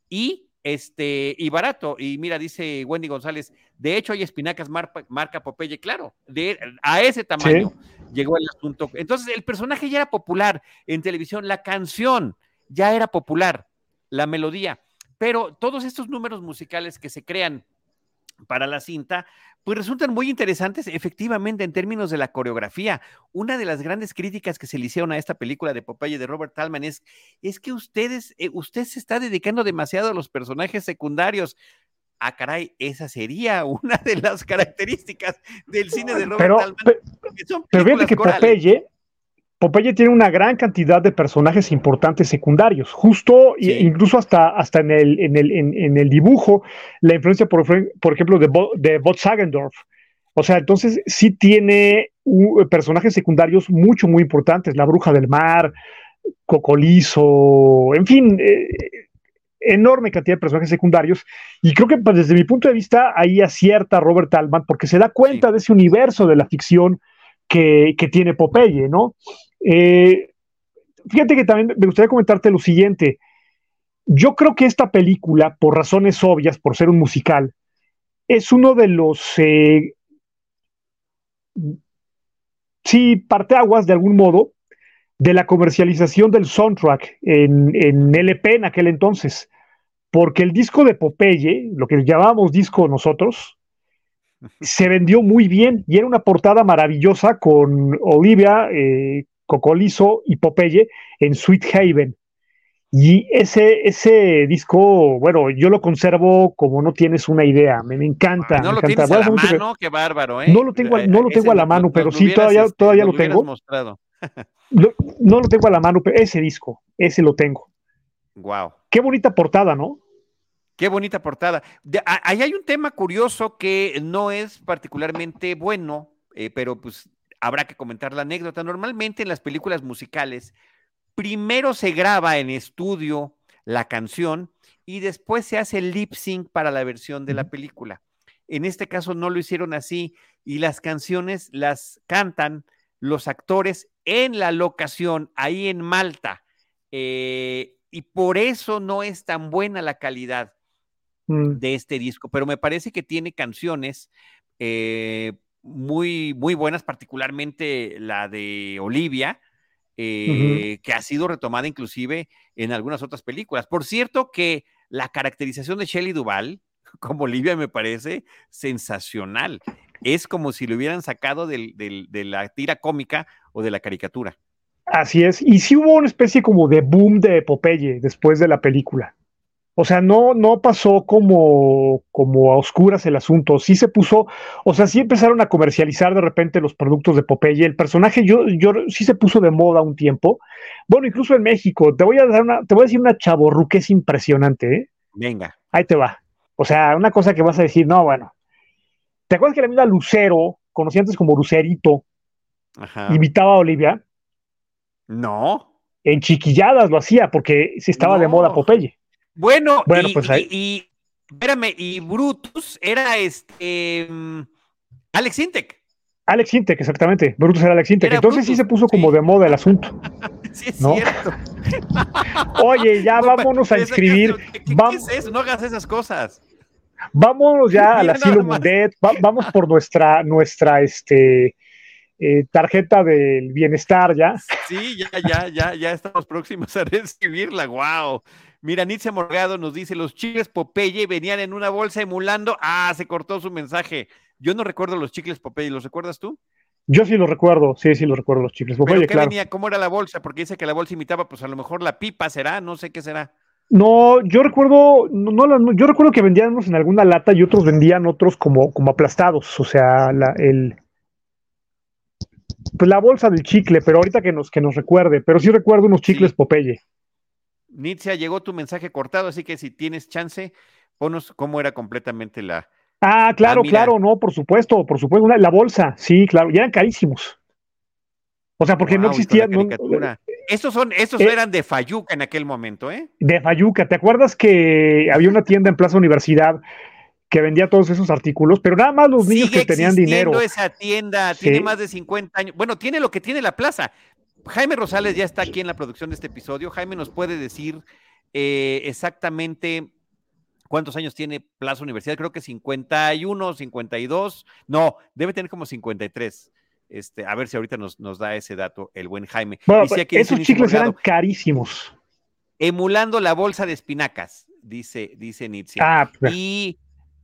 y este, y barato. Y mira, dice Wendy González, de hecho hay espinacas marca, Popeye, claro, de, a ese tamaño llegó el asunto. Entonces, el personaje ya era popular en televisión, la canción ya era popular, la melodía, pero todos estos números musicales que se crean para la cinta, pues resultan muy interesantes efectivamente en términos de la coreografía. Una de las grandes críticas que se le hicieron a esta película de Popeye de Robert Talman es, es que ustedes, eh, usted se está dedicando demasiado a los personajes secundarios. Ah, caray, esa sería una de las características del cine de Robert Talman. Pero, pero que Popeye, Popeye tiene una gran cantidad de personajes importantes secundarios, justo incluso hasta, hasta en, el, en, el, en, el dibujo, la influencia, por, por ejemplo, de, Bo, de Sagendorf. O sea, entonces sí tiene personajes secundarios mucho, muy importantes, la bruja del mar, Cocolizo, en fin, eh, enorme cantidad de personajes secundarios. Y creo que pues, desde mi punto de vista ahí acierta Robert Altman porque se da cuenta de ese universo de la ficción que, que tiene Popeye, ¿no? Eh, fíjate que también me gustaría comentarte lo siguiente. Yo creo que esta película, por razones obvias, por ser un musical, es uno de los, eh, sí, parteaguas de algún modo de la comercialización del soundtrack en, en LP en aquel entonces, porque el disco de Popeye, lo que llamábamos disco nosotros, se vendió muy bien y era una portada maravillosa con Olivia eh, Cocolizo y Popeye en Sweet Haven. Y ese, ese disco, bueno, yo lo conservo como no tienes una idea, me, encanta. No lo tienes a la mano, qué bárbaro, ¿eh? No lo tengo, no lo tengo a la mano, pero sí, todavía, este, todavía lo, tengo. Mostrado. no lo tengo a la mano, pero ese disco, ese lo tengo. Wow. Qué bonita portada, ¿no? Qué bonita portada. ahí hay un tema curioso que no es particularmente bueno, eh, pero pues habrá que comentar la anécdota. Normalmente en las películas musicales, primero se graba en estudio la canción y después se hace el lip sync para la versión de la película. En este caso no lo hicieron así y las canciones las cantan los actores en la locación, ahí en Malta. Eh, y por eso no es tan buena la calidad mm. de este disco, pero me parece que tiene canciones eh, muy, muy buenas, particularmente la de Olivia, eh, que ha sido retomada inclusive en algunas otras películas. Por cierto que la caracterización de Shelley Duvall como Olivia me parece sensacional. Es como si lo hubieran sacado de la tira cómica o de la caricatura. Así es. Y sí hubo una especie como de boom de Popeye después de la película. O sea, no, no pasó como, como a oscuras el asunto. Sí se puso, o sea, sí empezaron a comercializar de repente los productos de Popeye. El personaje yo, yo sí se puso de moda un tiempo. Bueno, incluso en México. Te voy a dar una, te voy a decir una chaborruque es impresionante, ¿eh? Venga. Ahí te va. O sea, una cosa que vas a decir, no, bueno. ¿Te acuerdas que la misma Lucero, conocida antes como Lucerito, invitaba a Olivia? No. En chiquilladas lo hacía porque se estaba de moda Popeye. Bueno, y, pues y, espérame, y Brutus era este Alex Intec. Alex Intec, exactamente. Brutus era Alex Intec. Entonces sí se puso como de moda el asunto. sí, es cierto. Oye, ya vámonos a inscribir. ¿Qué, es eso? No hagas esas cosas. Vámonos ya al asilo Mundet. vamos por nuestra, nuestra, este, eh, tarjeta del bienestar ya. Sí, ya, ya, ya, ya estamos próximos a recibirla. Wow. Mira, Nietzsche Morgado nos dice, los chicles Popeye venían en una bolsa emulando. Ah, se cortó su mensaje. Yo no recuerdo los chicles Popeye, ¿los recuerdas tú? Yo sí los recuerdo, sí, sí los recuerdo los chicles Popeye, ¿Pero qué venía? ¿Cómo era la bolsa? Porque dice que la bolsa imitaba, pues a lo mejor la pipa será, no sé qué será. No, yo recuerdo, no, yo recuerdo que vendían unos en alguna lata y otros vendían otros como, como aplastados, o sea, la, el, pues la bolsa del chicle, pero ahorita que nos, que nos recuerde, pero sí recuerdo unos chicles Popeye. Nitzia, llegó tu mensaje cortado, así que si tienes chance, ponos cómo era completamente la. Ah, claro, claro, no, por supuesto, por supuesto, la bolsa, sí, claro, y eran carísimos. O sea, porque no existía. estos son, estos eran de Fayuca en aquel momento, ¿eh? De Fayuca. ¿Te acuerdas que había una tienda en Plaza Universidad que vendía todos esos artículos, pero nada más los niños que tenían dinero. esa tienda, tiene más de 50 años. Bueno, tiene lo que tiene la plaza, Jaime Rosales ya está aquí en la producción de este episodio. Jaime nos puede decir eh, exactamente ¿Cuántos años tiene Plaza Universidad? Creo que 51, 52. No, debe tener como 53. Este, a ver si ahorita nos, nos da ese dato el buen Jaime. Bueno, esos chicles eran carísimos. Emulando la bolsa de espinacas, dice, dice Nietzsche. Ah, y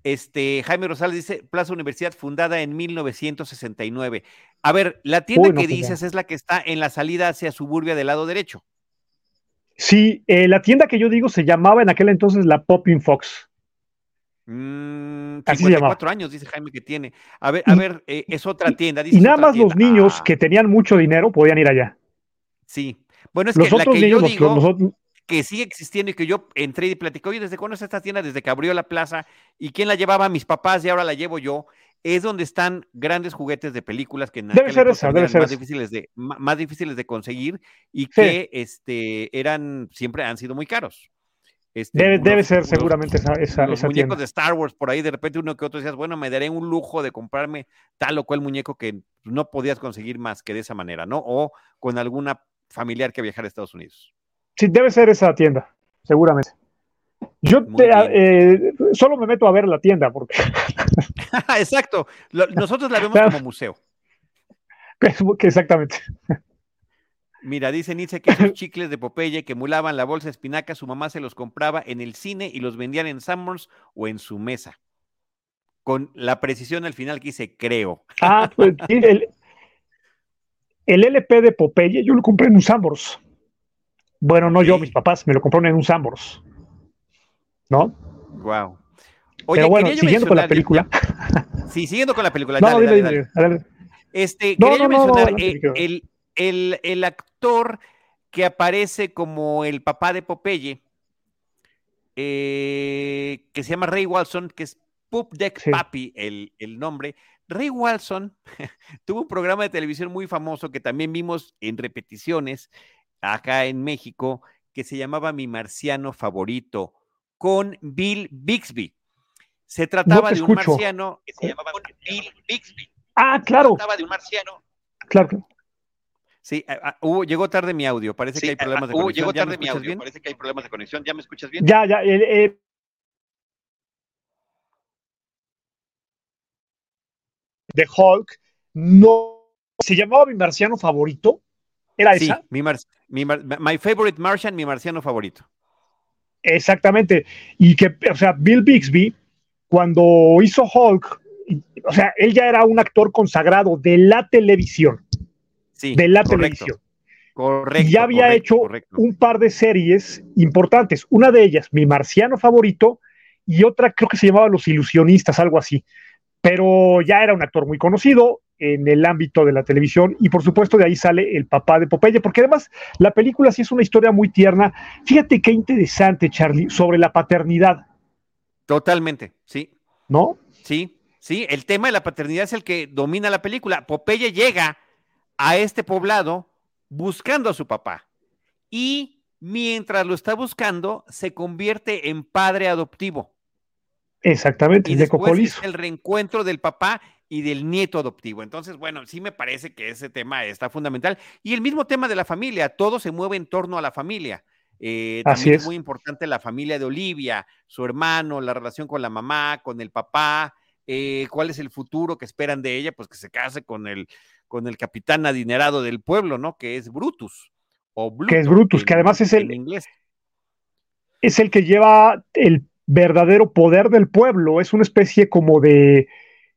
este, Jaime Rosales dice, Plaza Universidad fundada en 1969. A ver, la tienda que dices es la que está en la salida hacia Suburbia del lado derecho. Sí, eh, la tienda que yo digo se llamaba en aquel entonces la Popping Fox. Mm, 54 años, dice Jaime que tiene. A ver, a ver, eh, es otra tienda. y nada más los niños ah. que tenían mucho dinero podían ir allá. Sí. Bueno, es que la que yo digo que sigue existiendo y que yo entré y platicé, oye, ¿desde cuándo es esta tienda? Desde que abrió la plaza. ¿Y quién la llevaba? Mis papás y ahora la llevo yo. Es donde están grandes juguetes de películas que debe ser esa, debe ser más, difíciles de, más difíciles de conseguir y que este, eran, siempre han sido muy caros. Este, debe, ser seguramente esa, esa, los muñecos de Star Wars por ahí, de repente uno que otro decías, bueno, me daré un lujo de comprarme tal o cual muñeco que no podías conseguir más que de esa manera, ¿no? O con alguna familiar que viajara a Estados Unidos. Sí, debe ser esa tienda, seguramente. Yo eh, solo me meto a ver la tienda porque. Exacto. nosotros la vemos como museo. Exactamente. Mira, dice Nietzsche que esos chicles de Popeye que emulaban la bolsa de espinaca, su mamá se los compraba en el cine y los vendían en Summers o en su mesa. Con la precisión al final que dice creo. Ah, pues el, el LP de Popeye yo lo compré en un Summers. Bueno, no yo, mis papás me lo compraron en un Sambors. ¿No? Wow. Oye, Pero bueno, siguiendo con la película. Sí, siguiendo con la película. No, dale, dale, dale. Este, quería yo mencionar el, el, el, actor que aparece como el papá de Popeye, eh, que se llama Ray Walson, que es Pup Deck Papi, el, el nombre. Ray Walson tuvo un programa de televisión muy famoso que también vimos en repeticiones, acá en México que se llamaba Mi Marciano Favorito con Bill Bixby. Se trataba de un marciano que se llamaba Bill Bixby. Ah, claro. Se trataba de un marciano. Claro. Sí, llegó tarde mi audio, parece que hay problemas de conexión. Llegó tarde mi audio, parece que hay problemas de conexión. ¿Ya me escuchas bien? Ya, ya. Eh, de Hulk no se llamaba mi marciano favorito. ¿Era sí, Mi, my favorite Martian, mi marciano favorito. Exactamente. Y que, o sea, Bill Bixby, cuando hizo Hulk, o sea, él ya era un actor consagrado de la televisión. Sí. De la televisión. Correcto. Y ya había hecho un par de series importantes. Una de ellas, Mi Marciano Favorito, y otra creo que se llamaba Los Ilusionistas, algo así. Pero ya era un actor muy conocido, en el ámbito de la televisión y por supuesto de ahí sale el papá de Popeye, porque además la película sí es una historia muy tierna. Fíjate qué interesante, Charlie, sobre la paternidad. Totalmente, sí. ¿No? Sí, sí, el tema de la paternidad es el que domina la película. Popeye llega a este poblado buscando a su papá y mientras lo está buscando se convierte en padre adoptivo. Exactamente, y después es el reencuentro del papá y del nieto adoptivo. Entonces, bueno, sí me parece que ese tema está fundamental. Y el mismo tema de la familia, todo se mueve en torno a la familia. Eh, también es. muy importante la familia de Olivia, su hermano, la relación con la mamá, con el papá, eh, cuál es el futuro que esperan de ella, pues que se case con el, con el capitán adinerado del pueblo, ¿no? Que es Brutus. O que es Brutus, que además es el, inglés. es el que lleva el verdadero poder del pueblo, es una especie como de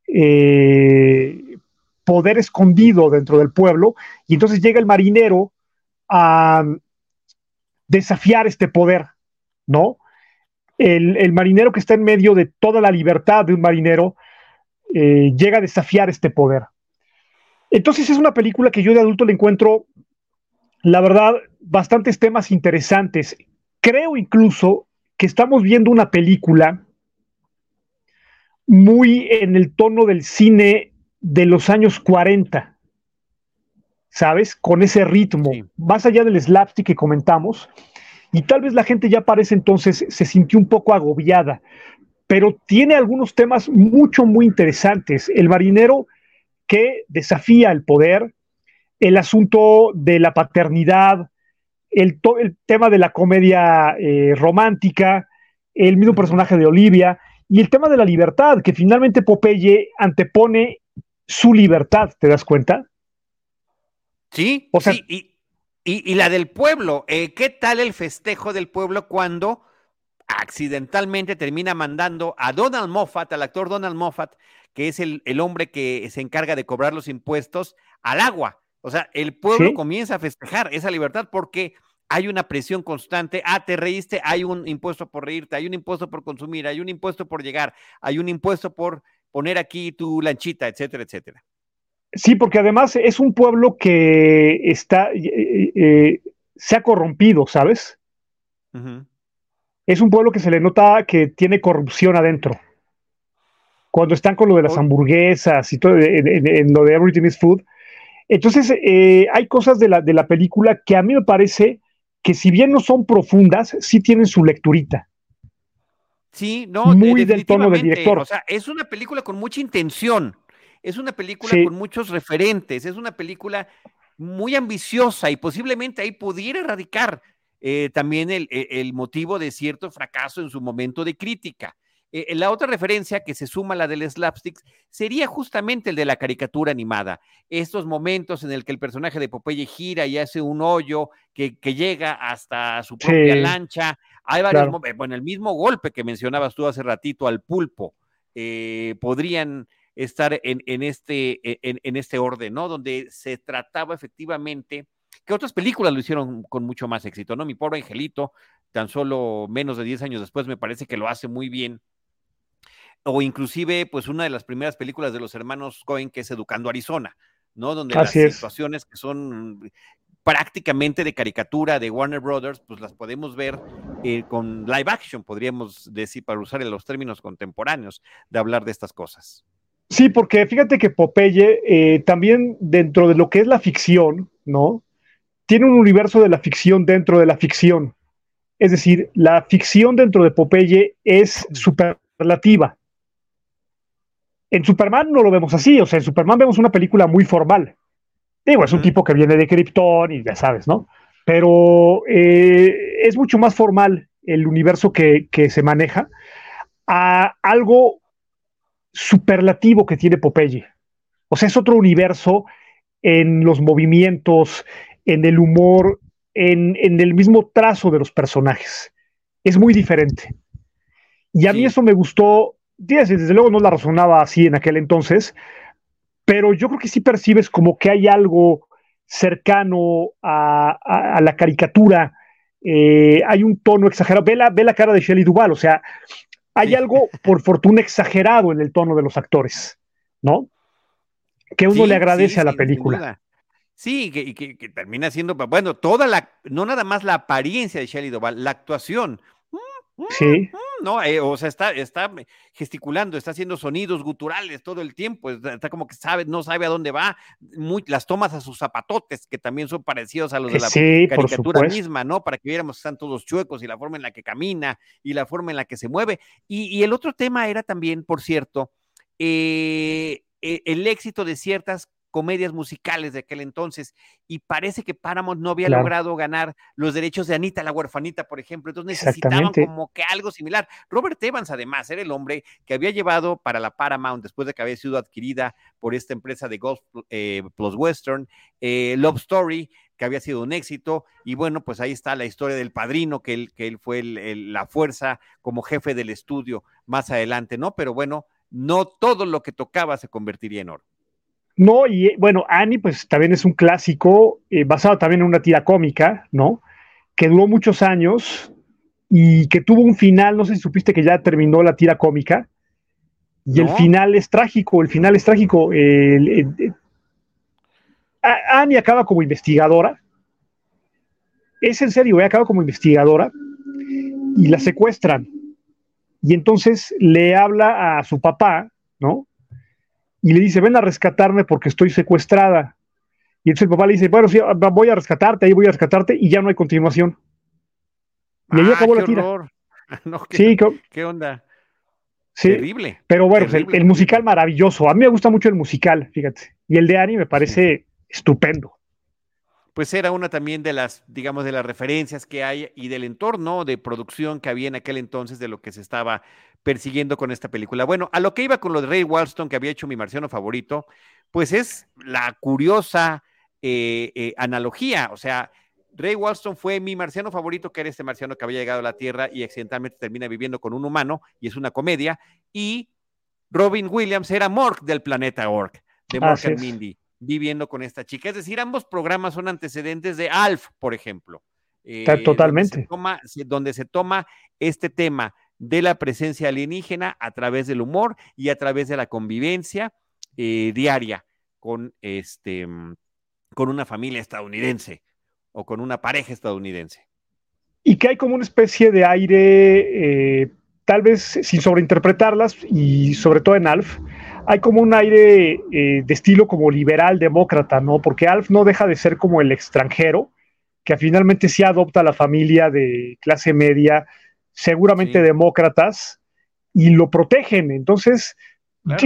eh, poder escondido dentro del pueblo, y entonces llega el marinero a desafiar este poder, ¿no? El, marinero que está en medio de toda la libertad de un marinero eh, llega a desafiar este poder. Entonces es una película que yo de adulto le encuentro, la verdad, bastantes temas interesantes. Creo incluso que estamos viendo una película muy en el tono del cine de los años 40, ¿sabes? Con ese ritmo, más allá del slapstick que comentamos, y tal vez la gente ya parece entonces se sintió un poco agobiada, pero tiene algunos temas mucho, muy interesantes. El marinero que desafía el poder, el asunto de la paternidad, el, el tema de la comedia eh, romántica, el mismo personaje de Olivia, y el tema de la libertad, que finalmente Popeye antepone su libertad, ¿te das cuenta? Sí, o sea, y, y, la del pueblo, eh, ¿qué tal el festejo del pueblo cuando accidentalmente termina mandando a Donald Moffat, al actor Donald Moffat, que es el, el hombre que se encarga de cobrar los impuestos, al agua? O sea, el pueblo comienza a festejar esa libertad porque hay una presión constante. Ah, te reíste, hay un impuesto por reírte, hay un impuesto por consumir, hay un impuesto por llegar, hay un impuesto por poner aquí tu lanchita, etcétera, etcétera. Sí, porque además es un pueblo que está, eh, eh, se ha corrompido, ¿sabes? Es un pueblo que se le nota que tiene corrupción adentro. Cuando están con lo de las hamburguesas y todo, en, lo de Everything is Food. Entonces, eh, hay cosas de la, de la película que a mí me parece que si bien no son profundas, sí tienen su lecturita. Sí, no, muy del tono del director. O sea, es una película con mucha intención. Es una película con muchos referentes, es una película muy ambiciosa y posiblemente ahí pudiera radicar eh, también el, el, motivo de cierto fracaso en su momento de crítica. Eh, la otra referencia que se suma a la del slapstick sería justamente el de la caricatura animada. Estos momentos en el que el personaje de Popeye gira y hace un hoyo que, que llega hasta su propia lancha. Hay varios bueno, el mismo golpe que mencionabas tú hace ratito al pulpo. Eh, podrían estar en, este, e, en, este orden, ¿no? Donde se trataba efectivamente, que otras películas lo hicieron con mucho más éxito, ¿no? Mi pobre angelito, tan solo menos de 10 años después, me parece que lo hace muy bien. O inclusive, pues una de las primeras películas de los hermanos Cohen, que es Educando Arizona, ¿no? Donde las situaciones que son prácticamente de caricatura de Warner Brothers, pues las podemos ver eh, con live action, podríamos decir, para usar en los términos contemporáneos de hablar de estas cosas. Sí, porque fíjate que Popeye eh, también dentro de lo que es la ficción, ¿no? Tiene un universo de la ficción dentro de la ficción. Es decir, la ficción dentro de Popeye es superlativa. En Superman no lo vemos así, o sea, en Superman vemos una película muy formal. Digo, es un tipo que viene de Krypton y ya sabes, ¿no? Pero eh, es mucho más formal el universo que, que se maneja a algo superlativo que tiene Popeye. O sea, es otro universo en los movimientos, en el humor, en, el mismo trazo de los personajes. Es muy diferente. Y a mí eso me gustó, desde luego no la razonaba así en aquel entonces, pero yo creo que sí percibes como que hay algo cercano a, la caricatura, eh, hay un tono exagerado. Ve la, ve la cara de Shelley Duval, o sea, hay algo, por fortuna, exagerado en el tono de los actores, ¿no? Que uno le agradece a la película. Sí, que, que, termina siendo, bueno, toda la, no nada más la apariencia de Shelley Duvall, la actuación. Sí. Mm, mm, no, eh, o sea, está, está gesticulando, está haciendo sonidos guturales todo el tiempo, está como que sabe, no sabe a dónde va, muy, las tomas a sus zapatotes, que también son parecidos a los de la caricatura misma, ¿no? Para que viéramos que están todos chuecos y la forma en la que camina y la forma en la que se mueve. Y, el otro tema era también, por cierto, eh, el éxito de ciertas comedias musicales de aquel entonces y parece que Paramount no había logrado ganar los derechos de Anita la huerfanita, por ejemplo, entonces necesitaban como que algo similar. Robert Evans además era el hombre que había llevado para la Paramount después de que había sido adquirida por esta empresa de Golf eh, Plus Western, eh, Love Story, que había sido un éxito, y bueno, pues ahí está la historia del padrino, que él, que él fue la fuerza como jefe del estudio más adelante, ¿no? Pero bueno, no todo lo que tocaba se convertiría en oro. No, y bueno, Annie, pues también es un clásico, eh, basado también en una tira cómica, ¿no? Que duró muchos años y que tuvo un final, no sé si supiste que ya terminó la tira cómica, y el final es trágico, el final es trágico. Annie acaba como investigadora, es en serio, acaba como investigadora y la secuestran. Y entonces le habla a su papá, ¿no? Y le dice, ven a rescatarme porque estoy secuestrada. Y entonces el papá le dice, bueno, sí, voy a rescatarte, ahí voy a rescatarte, y ya no hay continuación. Y ahí ah, acabó la tira. ¿qué, sí, ¿qué onda? Sí, terrible. Pero bueno, el, musical maravilloso. A mí me gusta mucho el musical, fíjate. Y el de Ani me parece estupendo. Pues era una también de las, digamos, de las referencias que hay y del entorno de producción que había en aquel entonces de lo que se estaba persiguiendo con esta película. Bueno, a lo que iba con lo de Ray Walston, que había hecho mi marciano favorito, pues es la curiosa eh, eh, analogía, o sea, Ray Walston fue mi marciano favorito, que era este marciano que había llegado a la Tierra y accidentalmente termina viviendo con un humano, y es una comedia, y Robin Williams era Mork del planeta Ork, de Mork and Mindy viviendo con esta chica. Es decir, ambos programas son antecedentes de Alf, por ejemplo. Eh, Totalmente. Donde se, toma, donde se toma este tema de la presencia alienígena a través del humor y a través de la convivencia eh, diaria con, este, con una familia estadounidense o con una pareja estadounidense. Y que hay como una especie de aire, eh, tal vez sin sobreinterpretarlas, y sobre todo en Alf, hay como un aire eh, de estilo como liberal demócrata, ¿no? Porque Alf no deja de ser como el extranjero, que finalmente sí adopta a la familia de clase media, seguramente demócratas, y lo protegen. Entonces,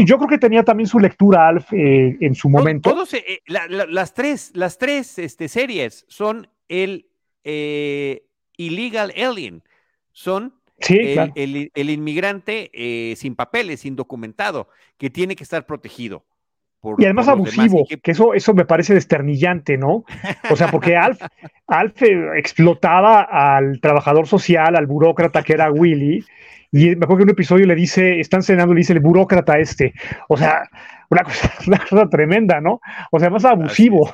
yo creo que tenía también su lectura Alf eh, en su momento. Todos, eh, las tres, las tres este, series son el Illegal Alien, son el, inmigrante eh, sin papeles, indocumentado, que tiene que estar protegido. y además abusivo, que... eso, eso me parece desternillante, ¿no? O sea, porque Alf, Alf eh, explotaba al trabajador social, al burócrata que era Willy, y me acuerdo que en un episodio le dice, están cenando, le dice el burócrata este. O sea, una cosa, una cosa tremenda, ¿no? O sea, más abusivo.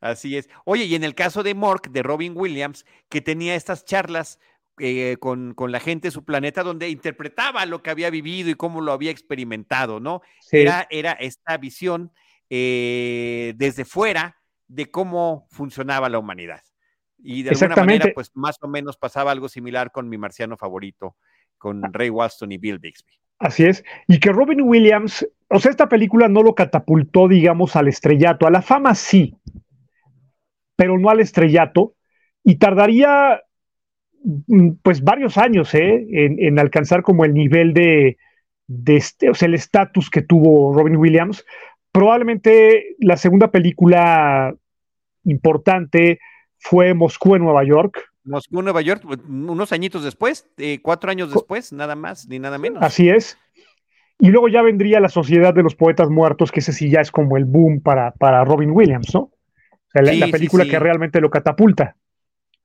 Así es. Oye, y en el caso de Mork, de Robin Williams, que tenía estas charlas eh, con, la gente de su planeta, donde interpretaba lo que había vivido y cómo lo había experimentado, ¿no? Era, era esta visión eh, desde fuera de cómo funcionaba la humanidad. Y de alguna manera, pues más o menos pasaba algo similar con mi marciano favorito, con Ray Walston y Bill Bixby. Así es. Y que Robin Williams, o sea, esta película no lo catapultó, digamos, al estrellato. A la fama sí, pero no al estrellato. Y tardaría pues varios años ¿eh? en, alcanzar como el nivel de, este, o sea, el estatus que tuvo Robin Williams. Probablemente la segunda película importante fue Moscú en Nueva York. Moscú en Nueva York, unos añitos después, eh, cuatro años después, nada más ni nada menos. Así es. Y luego ya vendría la Sociedad de los Poetas Muertos, que ese sí ya es como el boom para, para Robin Williams, ¿no? O sea, la, película que realmente lo catapulta.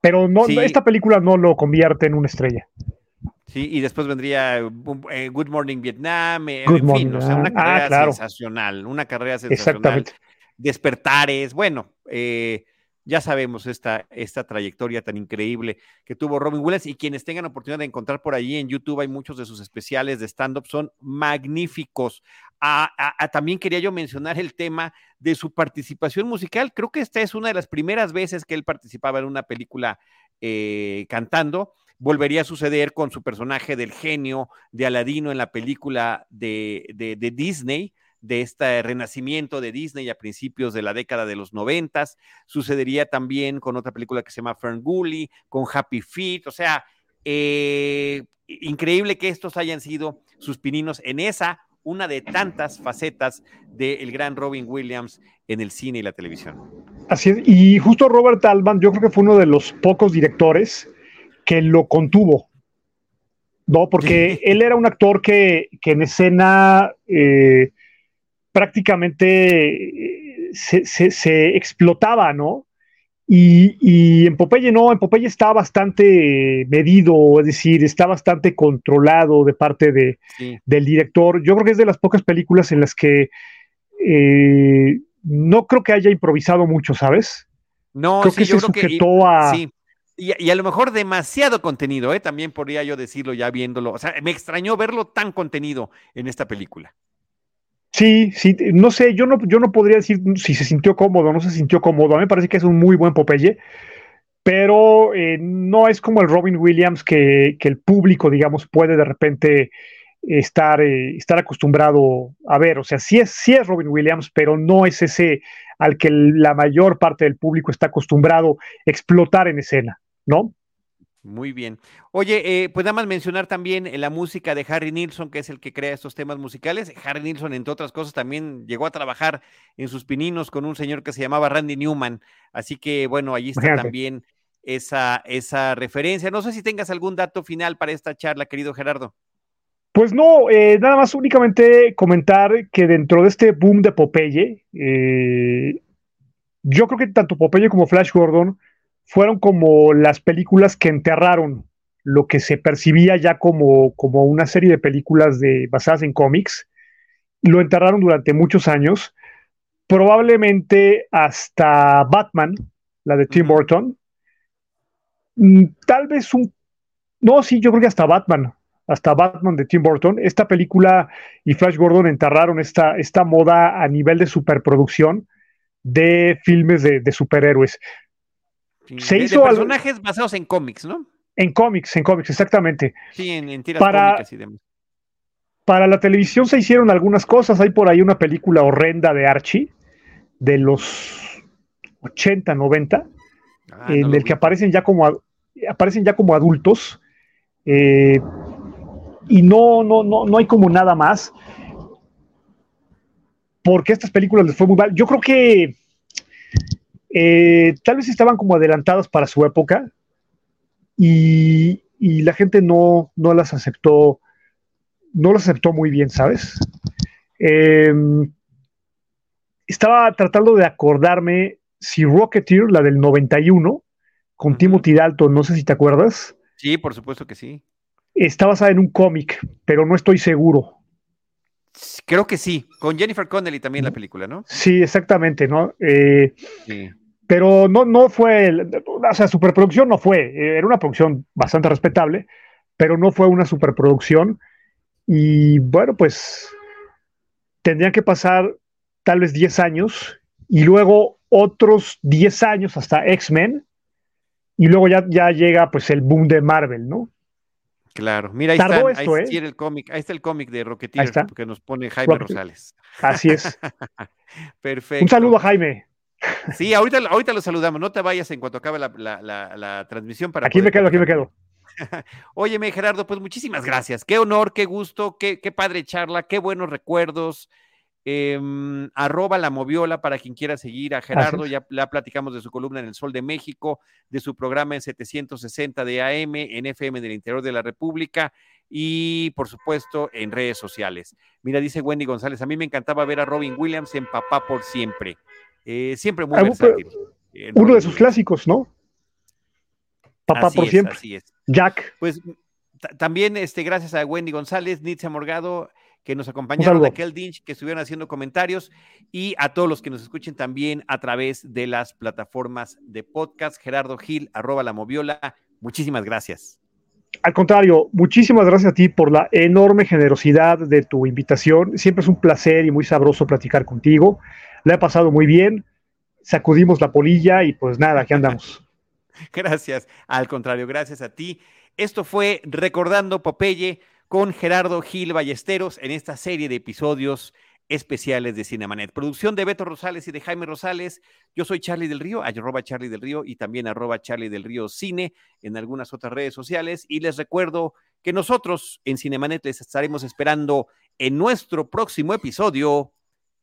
Pero no, esta película no lo convierte en una estrella. Sí, y después vendría eh, Good Morning Vietnam, eh, en fin, o sea, una ah, carrera sensacional, una carrera sensacional. Despertares, bueno, eh, ya sabemos esta, esta trayectoria tan increíble que tuvo Robin Williams y quienes tengan oportunidad de encontrar por allí en YouTube hay muchos de sus especiales de stand-up, son magníficos. también quería yo mencionar el tema de su participación musical. Creo que esta es una de las primeras veces que él participaba en una película eh, cantando. Volvería a suceder con su personaje del genio de Aladino en la película de, de, Disney, de este renacimiento de Disney a principios de la década de los noventas. Sucedería también con otra película que se llama Ferngully, con Happy Feet. O sea, eh, increíble que estos hayan sido sus pininos en esa una de tantas facetas del gran Robin Williams en el cine y la televisión. Así es, y justo Robert Altman, yo creo que fue uno de los pocos directores que lo contuvo, ¿no? Porque él era un actor que, en escena eh, prácticamente eh, se, explotaba, ¿no? Y, en Popeye no, en Popeye está bastante medido, es decir, está bastante controlado de parte de, del director. Yo creo que es de las pocas películas en las que eh, no creo que haya improvisado mucho, ¿sabes? No, creo que se sujetó a... Sí. Y, a lo mejor demasiado contenido, ¿eh? también podría yo decirlo ya viéndolo. O sea, me extrañó verlo tan contenido en esta película. Sí, sí, no sé, yo no, yo no podría decir si se sintió cómodo o no se sintió cómodo. A mí me parece que es un muy buen Popeye, pero eh, no es como el Robin Williams que, el público, digamos, puede de repente estar, eh, estar acostumbrado a ver. O sea, sí es, sí es Robin Williams, pero no es ese al que la mayor parte del público está acostumbrado a explotar en escena, ¿no? Muy bien. Oye, eh, pues nada más mencionar también eh, la música de Harry Nilsson, que es el que crea estos temas musicales. Harry Nilsson, entre otras cosas, también llegó a trabajar en sus pininos con un señor que se llamaba Randy Newman. Así que, bueno, allí está también esa, esa referencia. No sé si tengas algún dato final para esta charla, querido Gerardo. Pues no, eh, nada más únicamente comentar que dentro de este boom de Popeye, yo creo que tanto Popeye como Flash Gordon fueron como las películas que enterraron lo que se percibía ya como, como una serie de películas de, basadas en cómics. Lo enterraron durante muchos años, probablemente hasta Batman, la de Tim Burton. Mm, tal vez un... No, sí, yo creo que hasta Batman, hasta Batman de Tim Burton. Esta película y Flash Gordon enterraron esta, esta moda a nivel de superproducción de filmes de, de superhéroes. Se hizo personajes basados en cómics, ¿no? En cómics, en cómics, exactamente. Sí, en, tiras para, cómicas y demás. Para la televisión se hicieron algunas cosas. Hay por ahí una película horrenda de Archie, de los 80, 90, ah, en el que aparecen ya como aparecen ya como adultos. Eh, y no, no, no, no hay como nada más. Porque estas películas les fue muy mal. Yo creo que eh, tal vez estaban como adelantadas para su época y, la gente no, no, las aceptó, no las aceptó muy bien, ¿sabes? Em, estaba tratando de acordarme si Rocketeer, la del 91, con Timothy Dalton, no sé si te acuerdas. Sí, por supuesto que sí. Está basada en un cómic, pero no estoy seguro. Creo que sí, con Jennifer Connelly también la película, ¿no? Sí, exactamente, ¿no? Eh, sí pero no, no fue, o sea, superproducción no fue, era una producción bastante respetable, pero no fue una superproducción. Y bueno, pues tendrían que pasar tal vez 10 años y luego otros 10 años hasta X-Men y luego ya, ya llega pues el boom de Marvel, ¿no? Claro, mira, ahí está, ahí el cómic, ahí está el cómic de Rocketeer que nos pone Jaime Rosales. Así es. Perfecto. Un saludo a Jaime. Sí, ahorita, ahorita lo saludamos. No te vayas en cuanto acabe la, transmisión. Para aquí me quedo, aquí me quedo. Óyeme, Gerardo, pues muchísimas gracias. Qué honor, qué gusto, qué, qué padre charla, qué buenos recuerdos. Em, arroba la moviola para quien quiera seguir a Gerardo. Ya, ya, platicamos de su columna en El Sol de México, de su programa en 760 de AM, en FM del interior de la República y, por supuesto, en redes sociales. Mira, dice Wendy González, a mí me encantaba ver a Robin Williams en Papá por Siempre. Eh, siempre muy versátil. Eh, uno de sus clásicos, ¿no? Papá por siempre. Así es. Jack. Pues también este, gracias a Wendy González, Nitzia Morgado, que nos acompañaron, a Kel Dinch, que estuvieron haciendo comentarios, y a todos los que nos escuchen también a través de las plataformas de podcast. Gerardo Gil, arroba la moviola. Muchísimas gracias. Al contrario, muchísimas gracias a ti por la enorme generosidad de tu invitación. Siempre es un placer y muy sabroso platicar contigo. Le ha pasado muy bien, sacudimos la polilla y pues nada, aquí andamos. Gracias, al contrario, gracias a ti. Esto fue Recordando Popeye con Gerardo Gil Ballesteros en esta serie de episodios especiales de Cinemanet. Producción de Beto Rosales y de Jaime Rosales. Yo soy Charlie del Río, arroba Charlie del Río y también arroba Charlie del Río Cine en algunas otras redes sociales. Y les recuerdo que nosotros en Cinemanet les estaremos esperando en nuestro próximo episodio